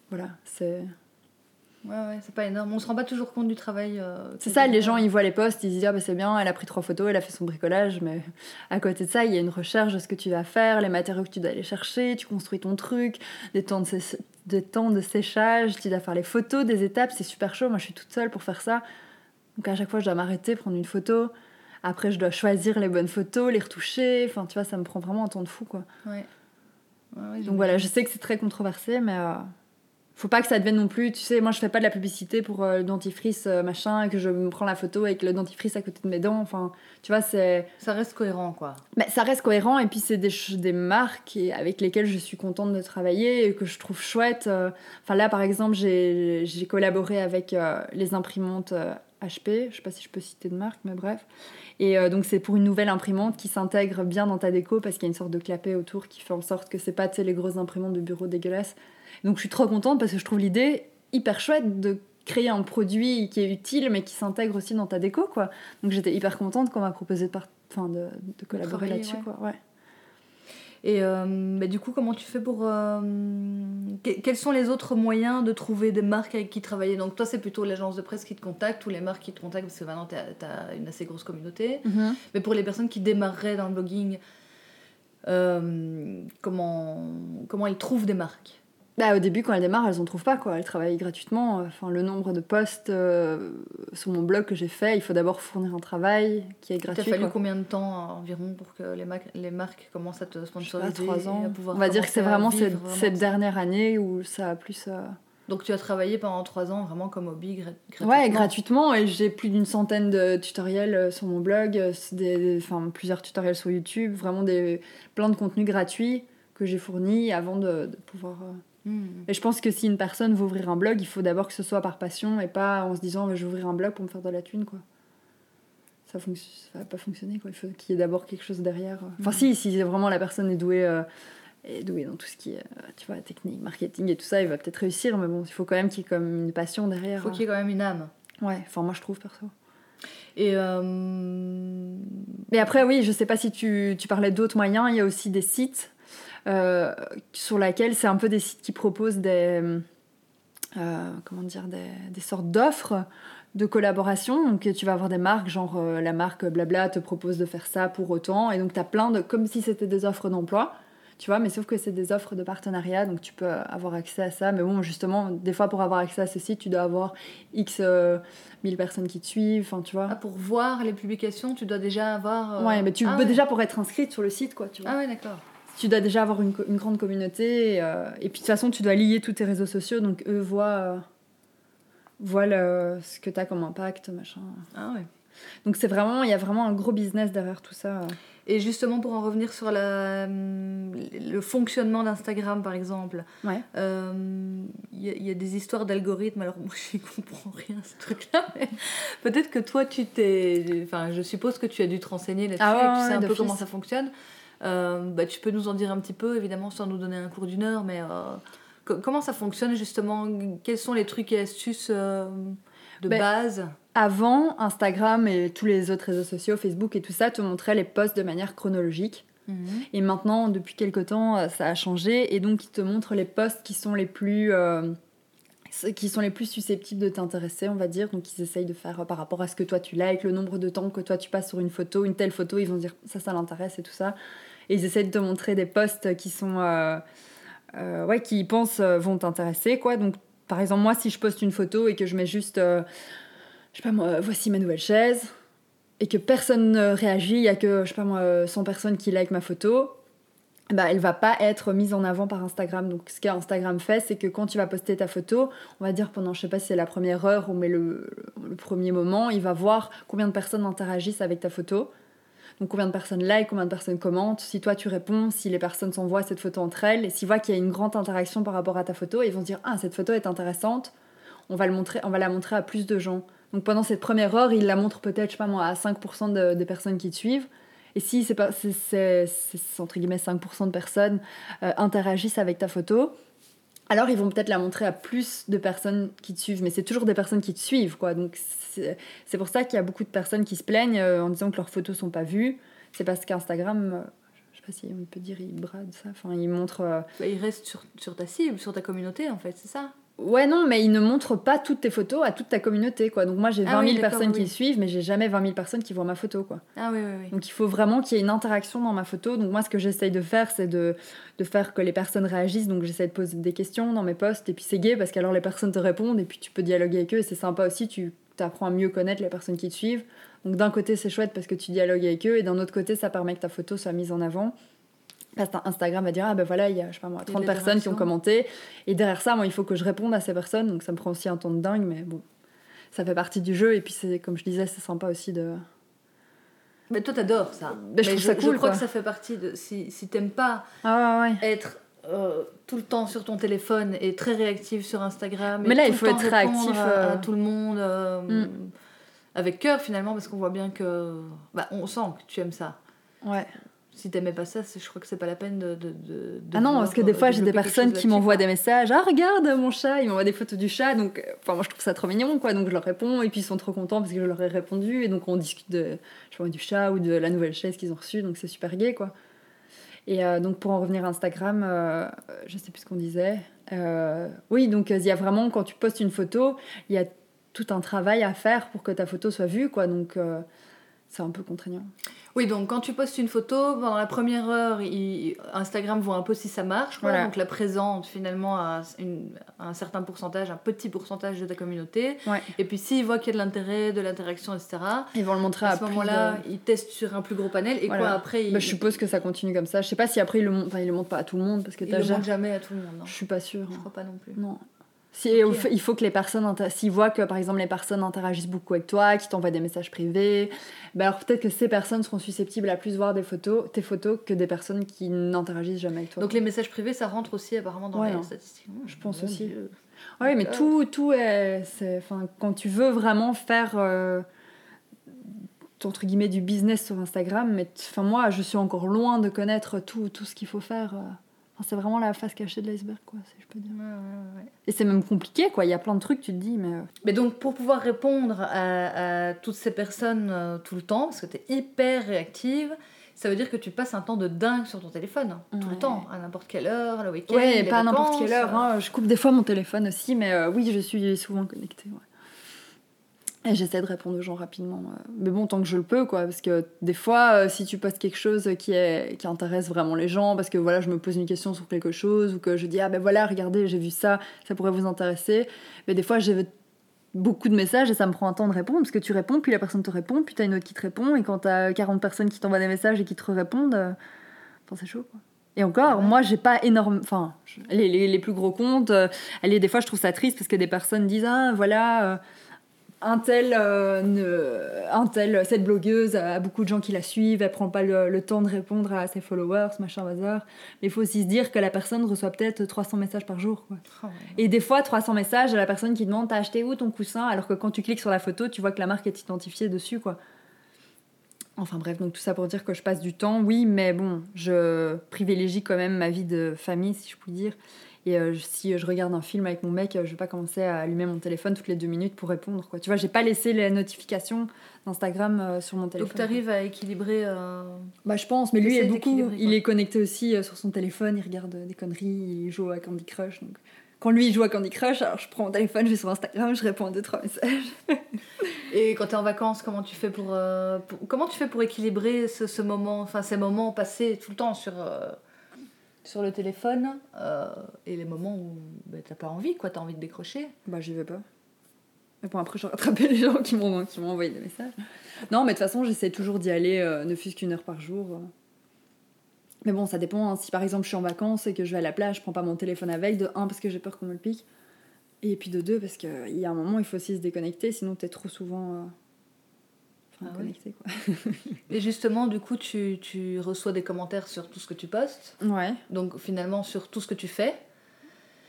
voilà, c'est Ouais, ouais, c'est pas énorme. On se rend pas toujours compte du travail. euh, c'est ça. Les gens ils voient les posts, ils se disent ah bah c'est bien, elle a pris trois photos, elle a fait son bricolage, mais à côté de ça, il y a une recherche de ce que tu vas faire, les matériaux que tu dois aller chercher, tu construis ton truc, des temps de, sé- des temps de séchage, tu dois faire les photos des étapes, c'est super chaud. Moi je suis toute seule pour faire ça, donc à chaque fois je dois m'arrêter, prendre une photo. Après, je dois choisir les bonnes photos, les retoucher. Enfin, tu vois, ça me prend vraiment un temps de fou, quoi. Ouais. Ouais, ouais, Donc voilà, je sais que c'est très controversé, mais euh, faut pas que ça devienne non plus. Tu sais, moi je fais pas de la publicité pour euh, le dentifrice euh, machin, et que je me prends la photo avec le dentifrice à côté de mes dents. Enfin, tu vois, c'est. Ça reste cohérent quoi. Mais ça reste cohérent, et puis c'est des, des marques et- avec lesquelles je suis contente de travailler et que je trouve chouette. euh. Enfin là, par exemple, j'ai collaboré avec les imprimantes HP. Je sais pas si je peux citer de marque, mais bref. Et euh, donc c'est pour une nouvelle imprimante qui s'intègre bien dans ta déco parce qu'il y a une sorte de clapet autour qui fait en sorte que c'est pas les grosses imprimantes de bureau dégueulasses. Donc je suis trop contente parce que je trouve l'idée hyper chouette de créer un produit qui est utile mais qui s'intègre aussi dans ta déco quoi. Donc j'étais hyper contente qu'on m'a proposé de, par- enfin, de, de collaborer là-dessus ouais. quoi. Ouais. Et euh, bah, du coup, comment tu fais pour. euh, que- quels sont les autres moyens de trouver des marques avec qui travailler? Donc, toi, c'est plutôt l'agence de presse qui te contacte ou les marques qui te contactent parce que maintenant, tu as une assez grosse communauté. Mais pour les personnes qui démarreraient dans le blogging, euh, comment, comment elles trouvent des marques? Bah, au début, quand elles démarrent, elles en trouvent pas, quoi. Elles travaillent gratuitement. Enfin, le nombre de posts euh, sur mon blog que j'ai fait, il faut d'abord fournir un travail qui est Il t'a gratuit. fallu quoi. combien de temps euh, environ pour que les, mar- les marques commencent à te sponsoriser trois ans. On va dire que c'est vraiment cette, vraiment dernière année où ça a plus. euh, Donc, tu as travaillé pendant trois ans vraiment comme hobby gra- gratuitement? Ouais, gratuitement. Et j'ai plus d'une centaine de tutoriels euh, sur mon blog, euh, des, des- enfin, plusieurs tutoriels sur YouTube, vraiment des, plein de contenus gratuits que j'ai fournis avant de, de pouvoir. Euh, Hmm. Et je pense que si une personne veut ouvrir un blog, il faut d'abord que ce soit par passion et pas en se disant je vais ouvrir un blog pour me faire de la thune quoi. Ça, ça va pas fonctionner quoi. Il faut qu'il y ait d'abord quelque chose derrière. Enfin Mhm. si, si vraiment la personne est douée, euh, est douée dans tout ce qui est euh, tu vois technique, marketing et tout ça, il va peut-être réussir. Mais bon, il faut quand même qu'il y ait comme une passion derrière. Il faut qu'il y ait quand même une âme. Ouais. Enfin moi je trouve perso. Et euh, Mais après, oui, je sais pas si tu, tu parlais d'autres moyens, il y a aussi des sites euh, sur lesquels c'est un peu des sites qui proposent des, euh, comment dire, des, des sortes d'offres de collaboration. Donc tu vas avoir des marques, genre euh, la marque Blabla te propose de faire ça pour autant. Et donc tu as plein de, comme si c'était des offres d'emploi. Tu vois, mais sauf que c'est des offres de partenariat, donc tu peux avoir accès à ça. Mais bon, justement, des fois, pour avoir accès à ce site, tu dois avoir X euh, 1000 personnes qui te suivent, enfin, tu vois. ah, pour voir les publications, tu dois déjà avoir. euh, Ouais, mais tu ah peux ouais. déjà pour être inscrite sur le site, quoi, tu vois. Ah ouais, d'accord. Tu dois déjà avoir une, grande communauté. Et, euh, et puis de toute façon, tu dois lier tous tes réseaux sociaux, donc eux voient, euh, voient le- ce que tu as comme impact, machin. Ah ouais. Donc c'est vraiment, il y a vraiment un gros business derrière tout ça. Et justement, pour en revenir sur la, hum, le fonctionnement d'Instagram, par exemple, Ouais. euh, il y, a- il y a des histoires d'algorithmes. Alors, moi, je comprends rien à ce truc-là. Peut-être que toi, tu t'es. Enfin, je suppose que tu as dû te renseigner là-dessus Ah ouais, tu ouais, sais un peu comment ça fonctionne. Euh, bah, tu peux nous en dire un petit peu, évidemment, sans nous donner un cours d'une heure, mais euh, co- comment ça fonctionne justement? Quels sont les trucs et astuces euh, de Ben, base? Avant, Instagram et tous les autres réseaux sociaux, Facebook et tout ça, te montraient les posts de manière chronologique. Et maintenant, depuis quelques temps, ça a changé et donc ils te montrent les posts qui sont les plus euh, qui sont les plus susceptibles de t'intéresser, on va dire. Donc ils essayent de faire euh, par rapport à ce que toi tu likes, le nombre de temps que toi tu passes sur une photo, une telle photo, ils vont dire ça, ça l'intéresse et tout ça. Et ils essayent de te montrer des posts qui sont euh, euh, ouais, qui pensent euh, vont t'intéresser quoi. Donc par exemple moi si je poste une photo et que je mets juste je sais pas moi, voici ma nouvelle chaise, et que personne ne réagit, il y a que, je sais pas moi, euh, 100 personnes qui like ma photo, bah, elle va pas être mise en avant par Instagram. Donc ce qu'Instagram fait, c'est que quand tu vas poster ta photo, on va dire pendant, je sais pas si c'est la première heure ou mais le premier moment, il va voir combien de personnes interagissent avec ta photo. Donc combien de personnes like, combien de personnes commentent, si toi tu réponds, si les personnes s'envoient cette photo entre elles, s'ils voient qu'il y a une grande interaction par rapport à ta photo, ils vont se dire ah cette photo est intéressante, on va, la montrer à plus de gens. Donc pendant cette première heure, il la montre peut-être, je sais pas moi, à 5% de- des personnes qui te suivent. Et si c'est, entre guillemets 5% de personnes euh, interagissent avec ta photo, alors ils vont peut-être la montrer à plus de personnes qui te suivent. Mais c'est toujours des personnes qui te suivent, quoi. Donc c'est, pour ça qu'il y a beaucoup de personnes qui se plaignent euh, en disant que leurs photos sont pas vues. C'est parce qu'Instagram, euh, je sais pas si on peut dire, il brade ça. Enfin, il montre. euh, Bah, Il reste sur, sur ta cible, sur ta communauté, en fait, c'est ça? Ouais, non, mais il ne montre pas toutes tes photos à toute ta communauté, quoi. Donc moi, j'ai 20 Ah 000 oui, d'accord, personnes qui oui. le suivent, mais j'ai jamais 20 000 personnes qui voient ma photo, quoi. Ah oui, oui, oui. Donc il faut vraiment qu'il y ait une interaction dans ma photo. Donc moi, ce que j'essaye de faire, c'est de, de faire que les personnes réagissent. Donc j'essaie de poser des questions dans mes posts. Et puis c'est gay parce qu'alors les personnes te répondent et puis tu peux dialoguer avec eux. Et c'est sympa aussi, tu apprends à mieux connaître les personnes qui te suivent. Donc d'un côté, c'est chouette parce que tu dialogues avec eux. Et d'un autre côté, ça permet que ta photo soit mise en avant. Parce que Instagram va dire, ah ben voilà, il y a, je sais pas moi, Il y a 30 de personnes qui ont commenté. Et derrière ça, moi, il faut que je réponde à ces personnes. Donc ça me prend aussi un temps de dingue, mais bon, ça fait partie du jeu. Et puis c'est, comme je disais, c'est sympa aussi de... Mais toi, t'adores ça. Mais je trouve ça je cool, crois quoi. que ça fait partie de. Si, si t'aimes pas Ah ouais, ouais. être euh, tout le temps sur ton téléphone et très réactive sur Instagram. Mais là, il faut être réactif, À, euh. à tout le monde. euh, Mm. Avec cœur finalement, parce qu'on voit bien que. Bah, on sent que tu aimes ça. Ouais. Si t'aimais pas ça, je crois que c'est pas la peine de. de, de- de Ah non, parce que des euh, fois, j'ai des personnes qui m'envoient des messages. Ah, regarde mon chat, ils m'envoient des photos du chat. Donc, euh, enfin, moi, je trouve ça trop mignon, quoi. Donc, je leur réponds. Et puis, ils sont trop contents parce que je leur ai répondu. Et donc, on discute de, je du chat ou de la nouvelle chaise qu'ils ont reçue. Donc, c'est super gai, quoi. Et euh, donc, pour en revenir à Instagram, euh, je sais plus ce qu'on disait. Euh, oui, donc, il y a vraiment, quand tu postes une photo, il y a tout un travail à faire pour que ta photo soit vue, quoi. Donc, c'est un peu contraignant. Oui, donc quand tu postes une photo, pendant la première heure, il- Instagram voit un peu si ça marche. quoi. Voilà. Donc la présente finalement à, une- à un certain pourcentage, un petit pourcentage de ta communauté. Ouais. Et puis s'il voit qu'il y a de l'intérêt, de l'interaction, etc., Ils vont le montrer à à, ce moment-là, de- il teste sur un plus gros panel. Et Voilà. quoi après Bah, je suppose que ça continue comme ça. Je sais pas si après ils le montrent, enfin, ils le montrent pas à tout le monde parce que il t'as le déjà. montre jamais à tout le monde. Non. Je suis pas sûre. Je crois pas non plus. Non. Si, Ok. il faut- que les personnes, s'ils voient que par exemple les personnes interagissent beaucoup avec toi, qui t'envoient des messages privés, ben alors peut-être que ces personnes seront susceptibles à plus voir des photos, tes photos que des personnes qui n'interagissent jamais avec toi. Donc les messages privés, ça rentre aussi apparemment dans Ouais, les hein. statistiques. Je pense aussi. Oui, mais tout, tout est. Enfin, quand tu veux vraiment faire. euh, entre guillemets du business sur Instagram mais enfin moi je suis encore loin de connaître tout, tout ce qu'il faut faire euh. Enfin, c'est vraiment la face cachée de l'iceberg quoi si je peux dire Ouais, ouais, ouais. et c'est même compliqué quoi il y a plein de trucs tu te dis mais euh, Mais donc, pour pouvoir répondre à, à toutes ces personnes euh, tout le temps, parce que tu es hyper réactive, ça veut dire que tu passes un temps de dingue sur ton téléphone, tout le temps, à n'importe quelle heure, le week-end. Ouais, les pas à n'importe quelle heure. euh. hein. Je coupe des fois mon téléphone aussi, mais euh, oui, je suis souvent connectée. Et j'essaie de répondre aux gens rapidement. euh. Mais bon, tant que je le peux, quoi. Parce que des fois, euh, si tu postes quelque chose qui, est, qui intéresse vraiment les gens, parce que voilà, je me pose une question sur quelque chose, ou que je dis, ah ben voilà, regardez, j'ai vu ça, ça pourrait vous intéresser. Mais des fois, j'ai beaucoup de messages et ça me prend un temps de répondre, parce que tu réponds, puis la personne te répond, puis t'as une autre qui te répond, et quand t'as 40 personnes qui t'envoient des messages et qui te répondent, enfin, c'est chaud, quoi. Et encore, Ouais. moi, j'ai pas énorme. Enfin, les, les, les plus gros comptes, euh, allez, des fois, je trouve ça triste parce que des personnes disent Ah, voilà, euh, un tel, euh, ne- un tel, cette blogueuse a beaucoup de gens qui la suivent, elle prend pas le, le temps de répondre à ses followers, machin bazar. Mais il faut aussi se dire que la personne reçoit peut-être 300 messages par jour, quoi. Oh, ouais. Et des fois, 300 messages à la personne qui demande T'as acheté où ton coussin? Alors que quand tu cliques sur la photo, tu vois que la marque est identifiée dessus, quoi. Enfin bref, donc tout ça pour dire que je passe du temps, oui, mais bon, je privilégie quand même ma vie de famille, si je puis dire. Et euh, si je regarde un film avec mon mec, euh, je vais pas commencer à allumer mon téléphone toutes les deux minutes pour répondre, quoi. Tu vois, j'ai pas laissé les notifications d'Instagram euh, sur mon téléphone. Donc tu arrives à équilibrer. euh, Bah je pense, mais lui est beaucoup, il est connecté aussi sur son téléphone, il regarde des conneries, il joue à Candy Crush. Donc quand lui il joue à Candy Crush, alors je prends mon téléphone, je vais sur Instagram, je réponds à deux trois messages. Et quand tu es en vacances, comment tu fais pour, euh, pour- comment tu fais pour équilibrer ce, ce moment, enfin ces moments passés tout le temps sur sur le téléphone euh, et les moments où ben, t'as pas envie, quoi, t'as envie de décrocher. Bah j'y vais pas. Mais bon après je rattrapé les gens qui m'ont envoyé des messages. Non mais de toute façon j'essaie toujours d'y aller, euh, ne fût-ce qu'une heure par jour. euh. Mais bon ça dépend. hein. Si par exemple je suis en vacances et que je vais à la plage, je prends pas mon téléphone avec. De un parce que j'ai peur qu'on me le pique. Et puis de deux parce qu'il y a un moment il faut aussi se déconnecter, sinon t'es trop souvent Ah oui. quoi. Et justement, du coup, tu, tu reçois des commentaires sur tout ce que tu postes, Ouais. donc finalement sur tout ce que tu fais.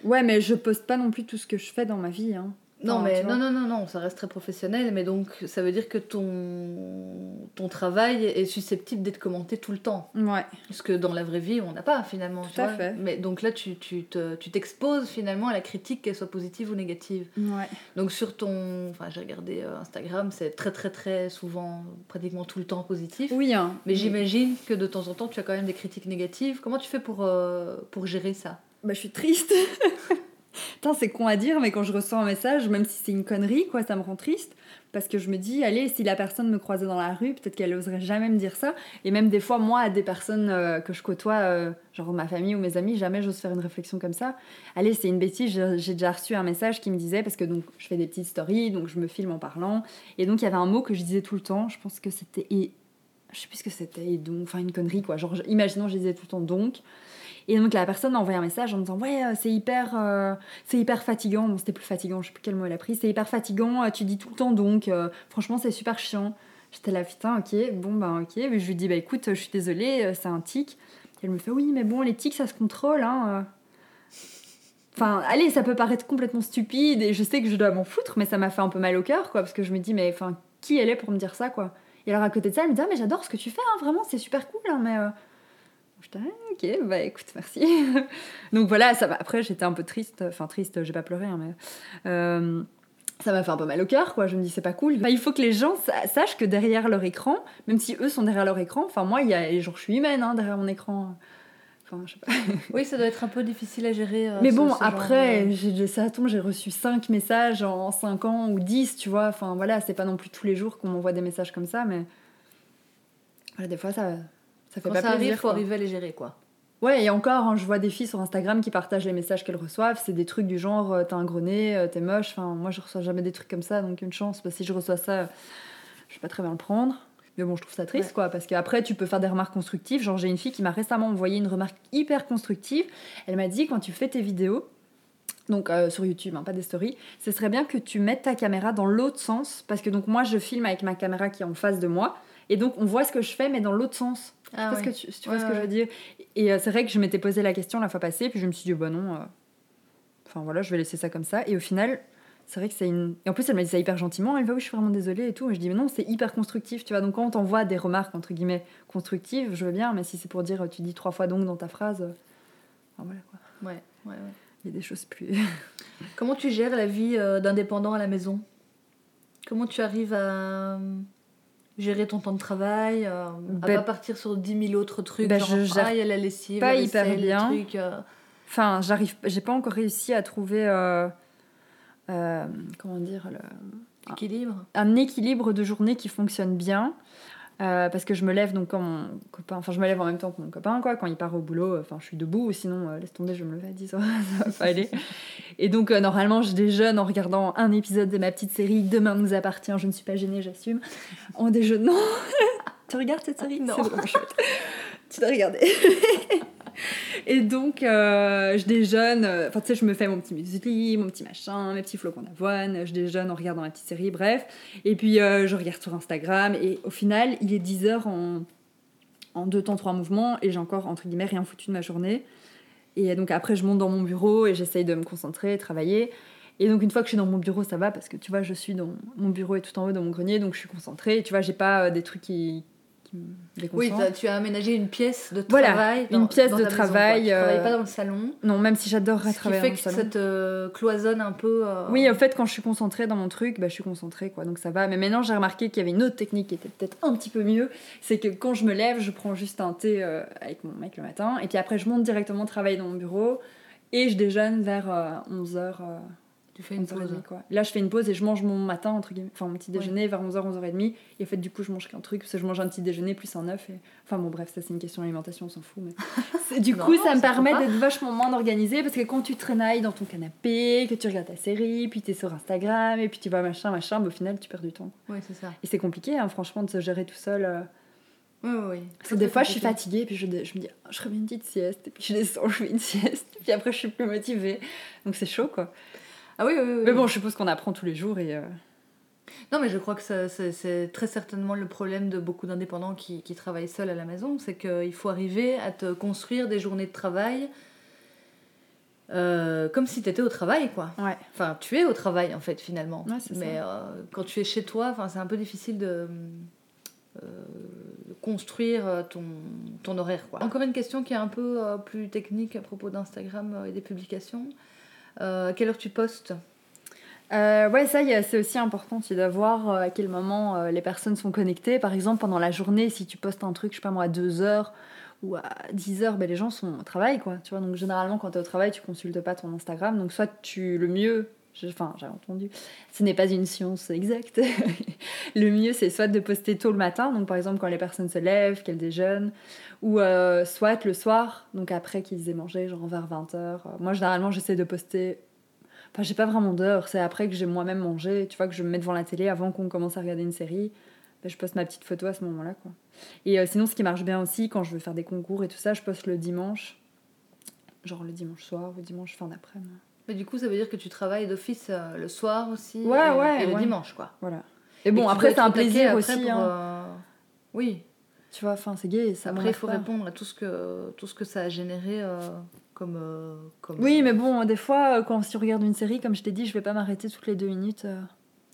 Ouais, mais je poste pas non plus tout ce que je fais dans ma vie. Hein. Non, Enfin, mais non, non, non, non, ça reste très professionnel, mais donc ça veut dire que ton, ton travail est susceptible d'être commenté tout le temps. Ouais. Ce que dans la vraie vie, on n'a pas finalement. Tout tu à vois. fait. Mais donc là, tu tu te- tu t'exposes finalement à la critique, qu'elle soit positive ou négative. Ouais. Donc sur ton. Enfin, j'ai regardé euh, Instagram, c'est très, très, très souvent, pratiquement tout le temps positif. Oui, hein. Mais j'imagine que de temps en temps, tu as quand même des critiques négatives. Comment tu fais pour, euh, pour gérer ça? Bah, je suis triste. C'est con à dire, mais quand je reçois un message, même si c'est une connerie, quoi, ça me rend triste. Parce que je me dis, allez, si la personne me croisait dans la rue, peut-être qu'elle oserait jamais me dire ça. Et même des fois, moi, à des personnes euh, que je côtoie, euh, genre ma famille ou mes amis, jamais j'ose faire une réflexion comme ça. Allez, c'est une bêtise, j'ai déjà reçu un message qui me disait, parce que donc je fais des petites stories, donc je me filme en parlant. Et donc il y avait un mot que je disais tout le temps, je pense que c'était. Je sais plus ce que c'était, donc, enfin une connerie quoi. Genre, imaginons, je disais tout le temps donc. Et donc la personne m'a envoyé un message en me disant ouais euh, c'est hyper euh, c'est hyper fatigant. Bon c'était plus fatigant je sais plus quel mot elle a pris. C'est hyper fatigant euh, tu dis tout le temps donc franchement c'est super chiant. J'étais là putain ok bon bah ok. Mais je lui dis bah écoute je suis désolée c'est un tic. Elle me fait oui mais bon les tics ça se contrôle hein. Enfin, allez, ça peut paraître complètement stupide et je sais que je dois m'en foutre, mais ça m'a fait un peu mal au cœur, quoi, parce que je me dis, mais enfin, qui elle est pour me dire ça, quoi. Et alors à côté de ça, elle me dit, ah, mais j'adore ce que tu fais, hein, vraiment, c'est super cool, hein, mais. J'étais, ah, ok, bah écoute, merci. Donc voilà, ça va. Après, j'étais un peu triste, enfin triste, j'ai pas pleuré, hein, mais. euh, ça m'a fait un peu mal au cœur, quoi. Je me dis, c'est pas cool. Bah, il faut que les gens sa- sachent que derrière leur écran, même si eux sont derrière leur écran, enfin, moi, il y a, genre, je suis humaine hein, derrière mon écran. Enfin, je sais pas. Oui, ça doit être un peu difficile à gérer. euh, Mais bon, ce après, de- ça tombe, j'ai reçu 5 messages en 5 ans ou 10, tu vois. Enfin, voilà, c'est pas non plus tous les jours qu'on m'envoie des messages comme ça, mais. Voilà, des fois, ça, ça fait quand pas ça arrive, faut quoi. arriver à les gérer, quoi. Ouais, et encore, hein, je vois des filles sur Instagram qui partagent les messages qu'elles reçoivent. C'est des trucs du genre euh, t'as un gros nez, euh, t'es moche. Enfin, moi, je reçois jamais des trucs comme ça, donc une chance. Bah, si je reçois ça, je vais pas très bien le prendre. Mais bon, je trouve ça triste, Ouais. quoi, parce qu'après, tu peux faire des remarques constructives. Genre, j'ai une fille qui m'a récemment envoyé une remarque hyper constructive. Elle m'a dit quand tu fais tes vidéos, donc euh, sur YouTube, hein, pas des stories, ce serait bien que tu mettes ta caméra dans l'autre sens, parce que donc moi, je filme avec ma caméra qui est en face de moi. Et donc, on voit ce que je fais, mais dans l'autre sens. Ah, Je sais pas ouais. ce que tu, tu vois Ouais, ce que je veux dire? Et euh, c'est vrai que je m'étais posé la question la fois passée, puis je me suis dit, bah non. euh, Enfin voilà, je vais laisser ça comme ça. Et au final, c'est vrai que c'est une. Et en plus, elle m'a dit ça hyper gentiment. Elle me dit, oui, je suis vraiment désolée et tout. Et je dis, mais non, c'est hyper constructif, tu vois. Donc quand on t'envoie des remarques, entre guillemets, constructives, je veux bien, mais si c'est pour dire, tu dis trois fois donc dans ta phrase. euh, enfin, voilà quoi. Ouais, ouais, ouais. Il y a des choses plus. Comment tu gères la vie d'indépendant à la maison? Comment tu arrives à gérer ton temps de travail euh, À Ben- pas partir sur 10 000 autres trucs, Ben, genre je ah, il y a la lessive, pas la hyper vaisselle, les bien. trucs, euh, Enfin, j'arrive. J'ai pas encore réussi à trouver. euh, euh, comment dire le- équilibre. un équilibre de journée qui fonctionne bien. Euh, parce que je me lève donc quand mon copain, enfin je me lève en même temps que mon copain quoi, quand il part au boulot, enfin je suis debout, ou sinon euh, laisse tomber, je vais me lever à 10 heures, ça va pas aller. Et donc euh, normalement je déjeune en regardant un épisode de ma petite série Demain nous appartient, je ne suis pas gênée, j'assume. En déjeunant, tu regardes cette série? Non. Tu dois regarder. et donc, euh, je déjeune. euh, Enfin, tu sais, je me fais mon petit muesli, mon petit machin, mes petits flocons d'avoine. Je déjeune en regardant ma petite série, bref. Et puis, euh, je regarde sur Instagram. Et au final, il est 10h en, en deux temps, trois mouvements. Et j'ai encore, entre guillemets, rien foutu de ma journée. Et donc, après, je monte dans mon bureau et j'essaye de me concentrer, travailler. Et donc, une fois que je suis dans mon bureau, ça va parce que tu vois, je suis dans mon bureau est tout en haut dans mon grenier. Donc, je suis concentrée. Et tu vois, j'ai pas des trucs qui, qui me Oui, tu as aménagé une pièce de Voilà, travail. une pièce dans de ta maison, travail, Tu travailles euh, pas dans le salon. Non, même si j'adorerais Ce qui travailler fait dans que le salon. ça te cloisonne un peu. euh, Oui, en fait, quand je suis concentrée dans mon truc, bah, je suis concentrée, quoi. Donc ça va. Mais maintenant, j'ai remarqué qu'il y avait une autre technique qui était peut-être un petit peu mieux. C'est que quand je me lève, je prends juste un thé euh, avec mon mec le matin. Et puis après, je monte directement travailler dans mon bureau. Et je déjeune vers 11h, Tu fais une pause. 11h30, quoi. Là, je fais une pause et je mange mon matin, entre guillemets, enfin mon petit Ouais. déjeuner vers 11h, 11h30. Et en fait, du coup, je mange qu'un truc, parce que je mange un petit déjeuner plus un œuf. Et... Enfin bon, bref, ça, c'est une question d'alimentation, on s'en fout. Mais... Du Non, coup, ça me permet d'être vachement moins organisée, parce que quand tu traînailles dans ton canapé, que tu regardes ta série, puis t'es sur Instagram, et puis tu vois machin, machin, au final, tu perds du temps. Oui, c'est ça. Et c'est compliqué, hein, franchement, de se gérer tout seul. euh. Oui, oui. Parce que des fois, je suis fatiguée, puis je, je me dis, Ah, je ferais une petite sieste, et puis je descends, je fais une sieste, puis après, je suis plus motivée. Donc c'est chaud, quoi. Ah oui, oui, oui. Mais bon, je suppose qu'on apprend tous les jours, et... euh, Non, mais je crois que ça- c'est très certainement le problème de beaucoup d'indépendants qui, qui travaillent seuls à la maison. C'est qu'il faut arriver à te construire des journées de travail euh, comme si tu étais au travail, quoi. Ouais. Enfin, tu es au travail, en fait, finalement. Ouais, c'est mais euh, quand tu es chez toi, c'est un peu difficile de, euh, de construire ton, ton horaire, quoi. Encore une question qui est un peu plus technique à propos d'Instagram et des publications. Euh, à quelle heure tu postes Euh, ouais, ça, c'est aussi important, d'avoir euh, à quel moment euh, les personnes sont connectées. Par exemple, pendant la journée, si tu postes un truc, je sais pas moi, à 2h ou à 10h, ben, les gens sont au travail, quoi. Tu vois, donc généralement, quand tu es au travail, tu consultes pas ton Instagram. Donc, soit tu, le mieux, enfin, j'ai entendu, ce n'est pas une science exacte. le mieux, c'est soit de poster tôt le matin, donc par exemple, quand les personnes se lèvent, qu'elles déjeunent, ou euh, soit le soir, donc après qu'ils aient mangé, genre vers 20h. Moi, généralement, j'essaie de poster Enfin, j'ai pas vraiment d'heure, c'est après que j'ai moi-même mangé, tu vois, que je me mets devant la télé avant qu'on commence à regarder une série. ben, je poste ma petite photo à ce moment-là, quoi. Et euh, sinon, ce qui marche bien aussi, quand je veux faire des concours et tout ça, je poste le dimanche. Genre le dimanche soir, le dimanche fin d'après-midi. Mais du coup, ça veut dire que tu travailles d'office euh, le soir aussi Ouais, et, ouais, et le ouais. dimanche, quoi. Voilà. Et bon, Et après, c'est un plaisir aussi. pour, hein. euh, Oui, Tu vois, enfin, c'est gay, ça après, il faut pas. répondre à tout ce que, tout ce que ça a généré euh, comme, comme. Oui, mais bon, des fois, quand si tu regardes une série, comme je t'ai dit, je vais pas m'arrêter toutes les deux minutes.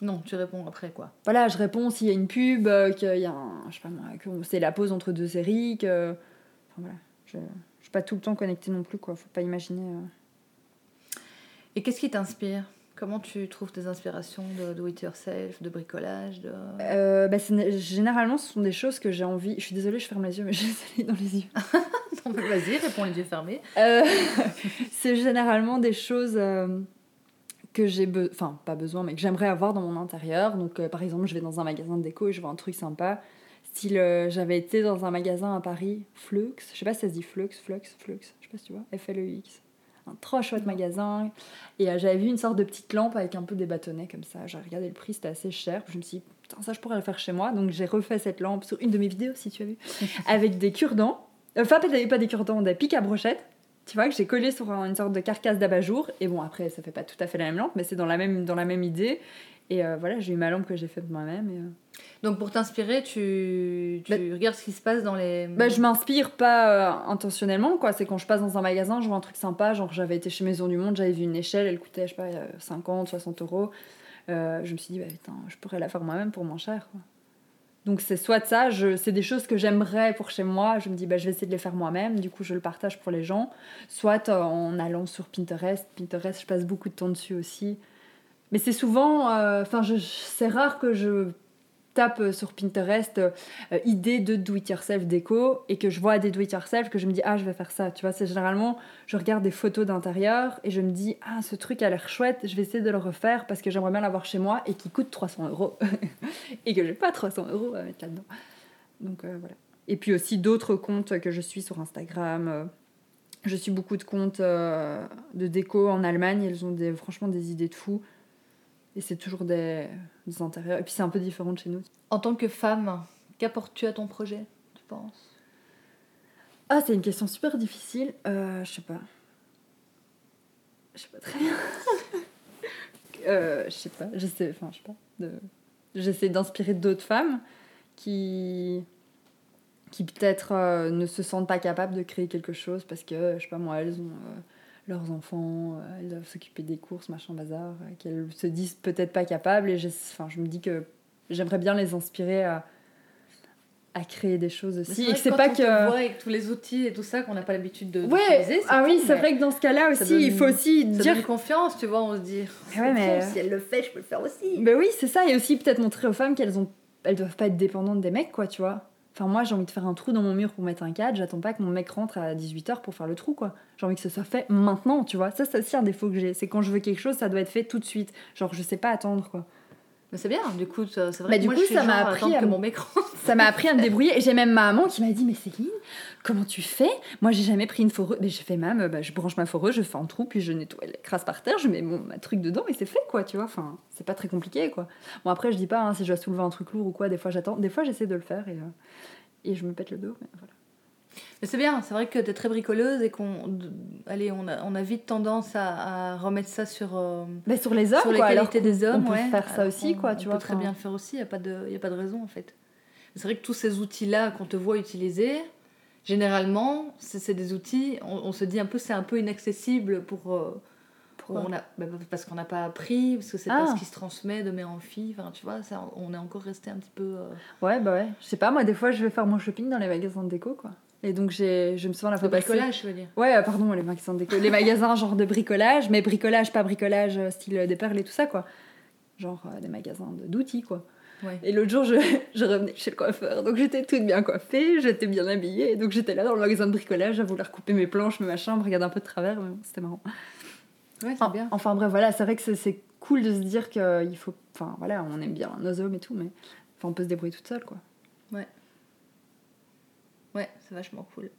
Non, tu réponds après, quoi. Voilà, je réponds s'il y a une pub, qu'il y a un. Je sais pas moi, c'est la pause entre deux séries, que. Enfin voilà, je, je suis pas tout le temps connectée non plus, quoi. Faut pas imaginer. Et qu'est-ce qui t'inspire? Comment tu trouves tes inspirations de do it yourself, de bricolage de... Euh, bah, généralement, ce sont des choses que j'ai envie. Je suis désolée, je ferme les yeux, mais j'ai le soleil dans les yeux. Non, mais Vas-y, réponds les yeux fermés. Euh, c'est généralement des choses euh, que j'ai, be- enfin pas besoin, mais que j'aimerais avoir dans mon intérieur. Donc, par exemple, je vais dans un magasin de déco et je vois un truc sympa. Style, j'avais été dans un magasin à Paris, Flux. Je sais pas si ça se dit Flux, Flux, Flux. Je sais pas si tu vois. F-L-E-X. Un trop chouette magasin. Et euh, j'avais vu une sorte de petite lampe avec un peu des bâtonnets comme ça. J'ai regardé le prix, c'était assez cher. Je me suis dit, putain, ça je pourrais le faire chez moi. Donc j'ai refait cette lampe sur une de mes vidéos, si tu as vu, avec des cure-dents. Enfin, pas des, pas des cure-dents, des pics à brochettes. Tu vois, que j'ai collé sur un- une sorte de carcasse d'abat-jour. Et bon, après, ça fait pas tout à fait la même lampe, mais c'est dans la même, dans la même idée. Et euh, voilà, j'ai eu ma lampe que j'ai faite moi-même. Et, euh, Donc pour t'inspirer, tu, tu regardes ce qui se passe dans les... Bah, je m'inspire pas euh, intentionnellement, quoi. C'est quand je passe dans un magasin, je vois un truc sympa. Genre, j'avais été chez Maison du Monde, j'avais vu une échelle, elle coûtait, je sais pas, euh, 50, 60 euros. Je me suis dit, bah putain, je pourrais la faire moi-même pour moins cher, quoi. Donc, c'est soit ça, c'est des choses que j'aimerais pour chez moi. Je me dis, bah, je vais essayer de les faire moi-même. Du coup, je le partage pour les gens. Soit euh, en allant sur Pinterest. Pinterest, je passe beaucoup de temps dessus aussi. Mais c'est souvent. euh, Enfin, c'est rare que je tape euh, sur Pinterest euh, euh, idée de do it yourself déco et que je vois des do it yourself que je me dis ah je vais faire ça. Tu vois c'est généralement je regarde des photos d'intérieur et je me dis ah ce truc a l'air chouette je vais essayer de le refaire parce que j'aimerais bien l'avoir chez moi et qui coûte 300 euros. Et que j'ai pas 300 euros à mettre là-dedans. Donc voilà. Et puis aussi d'autres comptes que je suis sur Instagram je suis beaucoup de comptes de déco en Allemagne. Elles ont des, franchement des idées de fou et c'est toujours des, des intérieurs et puis c'est un peu différent de chez nous En tant que femme, qu'apportes-tu à ton projet, tu penses? Ah, c'est une question super difficile. Euh, je sais pas. Je sais pas très bien. euh, je sais pas. J'essaie, enfin, je sais pas. De... J'essaie d'inspirer d'autres femmes qui, qui peut-être euh, ne se sentent pas capables de créer quelque chose parce que, je sais pas moi, elles ont leurs enfants, euh, elles doivent s'occuper des courses, machin bazar, euh, qu'elles se disent peut-être pas capables. Et enfin, je me dis que j'aimerais bien les inspirer à, à créer des choses Mais aussi. Et que c'est pas on que. te voit avec tous les outils et tout ça qu'on n'a pas l'habitude de Ouais, ah oui, c'est mais vrai que dans ce cas-là aussi, donne- il faut aussi Ça dire donne confiance, tu vois, on se dit. Ouais, mais- Si elle le fait, je peux le faire aussi. Ben oui, c'est ça, et aussi peut-être montrer aux femmes qu'elles ont, elles doivent pas être dépendantes des mecs, quoi, tu vois. Enfin, moi, j'ai envie de faire un trou dans mon mur pour mettre un cadre, j'attends pas que mon mec rentre à 18h pour faire le trou, quoi. J'ai envie que ce soit fait maintenant, tu vois. Ça, c'est aussi un défaut que j'ai, c'est quand je veux quelque chose, ça doit être fait tout de suite. Genre, je sais pas attendre, quoi. Mais c'est bien, du coup, ça- c'est vrai Bah, que du moi, coup, je suis ça m'a à appris à que mon mec rentre. Ça m'a appris à me débrouiller, et j'ai même ma maman qui m'a dit, mais Céline, comment tu fais? Moi, j'ai jamais pris une foreuse. Mais j'ai fait, même, bah, je branche ma foreuse, je fais un trou, puis je nettoie, elle écrase par terre, je mets mon ma truc dedans, et c'est fait, quoi, tu vois. Enfin, c'est pas très compliqué, quoi. Bon, après, je dis pas, hein, si je dois soulever un truc lourd ou quoi, des fois, j'attends. Des fois, j'essaie de le faire, et, euh, et je me pète le dos, mais voilà. Mais c'est bien, c'est vrai que tu es très bricoleuse et qu'on. Allez, on a, on a vite tendance à, à remettre ça sur. euh, Mais sur les hommes, sur les quoi, qualités des hommes, on peut faire ça aussi, quoi, on tu peut vois, très enfin. bien le faire aussi, il n'y a, pas de- y a pas de raison en fait. C'est vrai que tous ces outils-là qu'on te voit utiliser, généralement, c'est des outils, on, on se dit un peu, c'est un peu inaccessible pour. euh, on a, bah, parce qu'on n'a pas appris, parce que c'est Ah. pas ce qui se transmet de mère en fille, enfin tu vois, ça, on est encore resté un petit peu. euh, Ouais, bah ouais. Je sais pas, moi, des fois, je vais faire mon shopping dans les magasins de déco, quoi. Et donc, j'ai, je me souviens la fois passée- bricolage, je veux dire. Ouais, euh, pardon, les magasins de déco. Les magasins genre de bricolage, mais bricolage, pas bricolage euh, style des perles et tout ça, quoi. Genre euh, des magasins d'outils, quoi. Ouais. Et l'autre jour, je, je revenais chez le coiffeur, donc j'étais toute bien coiffée, j'étais bien habillée, donc j'étais là dans le magasin de bricolage à vouloir couper mes planches, mes machins, me regarder un peu de travers, mais bon, c'était marrant. Ouais, c'est bien. enfin bref, voilà, c'est vrai que c'est- c'est cool de se dire qu'il faut. Enfin voilà, on aime bien nos hommes et tout, mais enfin, on peut se débrouiller toute seule, quoi. Ouais, c'est vachement cool.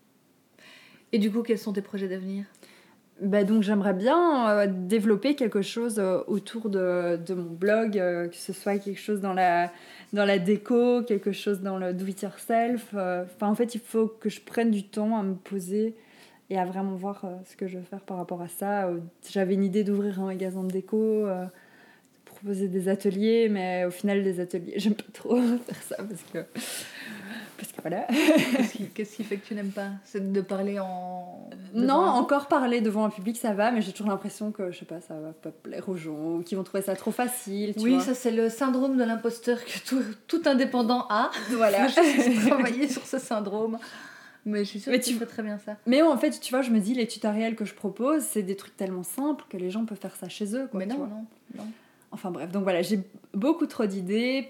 Et du coup, quels sont tes projets d'avenir? Bah donc j'aimerais bien euh, développer quelque chose euh, autour de, de mon blog, euh, que ce soit quelque chose dans la, dans la déco, quelque chose dans le do it yourself. Enfin en fait il faut que je prenne du temps à me poser et à vraiment voir ce que je veux faire par rapport à ça. J'avais une idée d'ouvrir un magasin de déco, de proposer des ateliers, mais au final les ateliers j'aime pas trop faire ça parce que... Voilà. Qu'est-ce qui, qu'est-ce qui fait que tu n'aimes pas? C'est de parler en. Non, encore parler devant un public, ça va, mais j'ai toujours l'impression que, je sais pas, ça va pas plaire aux gens, ou qu'ils vont trouver ça trop facile, tu Oui, vois. ça c'est le syndrome de l'imposteur que tout, tout indépendant a. Voilà. Je suis travailler sur ce syndrome. Mais je suis sûre Mais que tu- fais très bien ça. mais en fait, tu vois, je me dis, les tutoriels que je propose, c'est des trucs tellement simples que les gens peuvent faire ça chez eux, quoi, Mais non, non, non. Enfin bref, donc voilà, j'ai beaucoup trop d'idées,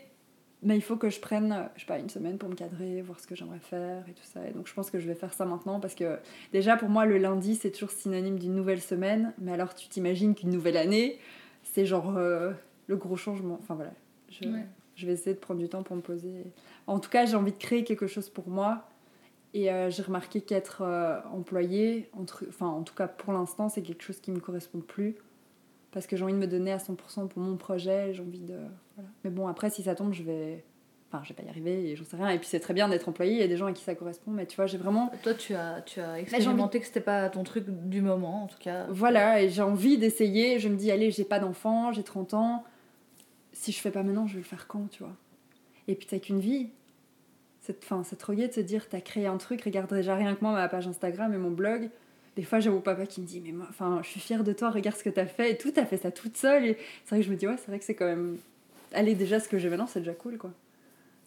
mais il faut que je prenne, euh, je sais pas, une semaine pour me cadrer, voir ce que j'aimerais faire et tout ça. Et donc je pense que je vais faire ça maintenant parce que déjà pour moi, le lundi, c'est toujours synonyme d'une nouvelle semaine. Mais alors tu t'imagines qu'une nouvelle année, c'est genre euh, le gros changement. Enfin voilà, je, Ouais. je vais essayer de prendre du temps pour me poser. En tout cas, j'ai envie de créer quelque chose pour moi. Et euh, j'ai remarqué qu'être euh, employé, enfin en tout cas pour l'instant, c'est quelque chose qui me correspond plus parce que j'ai envie de me donner à 100% pour mon projet, j'ai envie de... Voilà. Mais bon, après, si ça tombe, je vais... Enfin, je vais pas y arriver et j'en sais rien. Et puis c'est très bien d'être employé, il y a des gens à qui ça correspond, mais tu vois, j'ai vraiment... Toi, tu as, tu as j'ai envie- expérimenté que c'était pas ton truc du moment, en tout cas. Voilà, et j'ai envie d'essayer. Je me dis, allez, j'ai pas d'enfant, j'ai 30 ans. Si je fais pas maintenant, je vais le faire quand, tu vois? Et puis t'as qu'une vie. C'est enfin, c'est trop gai de se dire, t'as créé un truc, regarde déjà rien que moi, ma page Instagram et mon blog. Des fois, j'ai mon papa qui me dit, mais moi, enfin, je suis fière de toi, regarde ce que t'as fait et tout, t'as fait ça toute seule. Et c'est vrai que je me dis, ouais, c'est vrai que c'est quand même. Allez, déjà, ce que j'ai maintenant, c'est déjà cool, quoi.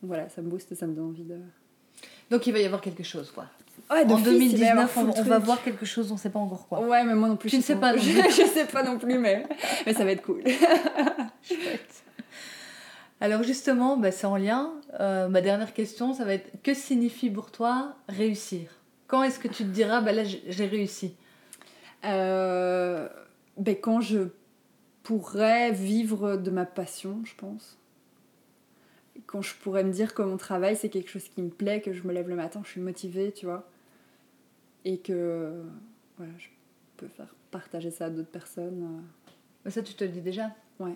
Donc voilà, ça me booste ça me donne envie de. Donc il va y avoir quelque chose, quoi. Ouais, en d'office, il va y avoir 2019, on, on va voir quelque chose, on sait pas encore quoi. Ouais, mais moi non plus. Tu je ne sais pas non Je, plus. je sais pas non plus, mais, mais ça va être cool. Chouette. Alors justement, bah, c'est en lien. Euh, ma dernière question, ça va être que signifie pour toi réussir? Quand est-ce que tu te diras, bah là j'ai réussi? Euh, ben, quand je pourrais vivre de ma passion, je pense. Quand je pourrais me dire que mon travail, c'est quelque chose qui me plaît, que je me lève le matin, je suis motivée, tu vois. Et que voilà, je peux faire partager ça à d'autres personnes. Bah, Ça, tu te le dis déjà? Ouais.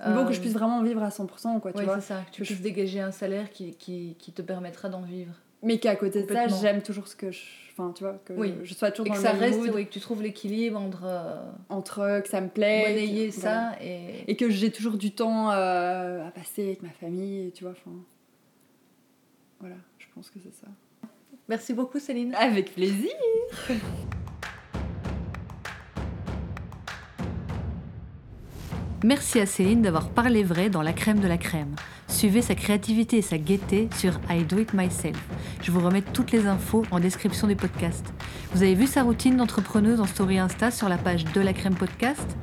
Euh, Bon, que je puisse vraiment vivre à 100%, quoi, tu ouais, vois. c'est ça. Que tu je- puisses dégager un salaire qui, qui, qui te permettra d'en vivre. Mais qu'à côté de ça, j'aime toujours ce que je. Enfin, tu vois, que Oui. je sois toujours Et dans que le ça même reste, mood, oui, que tu trouves l'équilibre entre euh, entre que ça me plaît. monnayer que- ça voilà. et. Et que j'ai toujours du temps euh, à passer avec ma famille, tu vois. Enfin. Voilà, je pense que c'est ça. Merci beaucoup, Céline. Avec plaisir Merci à Céline d'avoir parlé vrai dans La crème de la crème. Suivez sa créativité et sa gaieté sur I Do It Myself. Je vous remets toutes les infos en description du podcast. Vous avez vu sa routine d'entrepreneuse en story Insta sur la page de la crème podcast?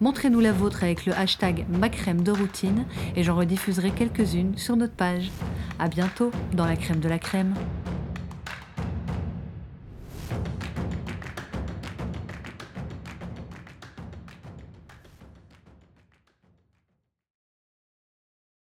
Montrez-nous la vôtre avec le hashtag ma crème de routine et j'en rediffuserai quelques-unes sur notre page. À bientôt dans la crème de la crème.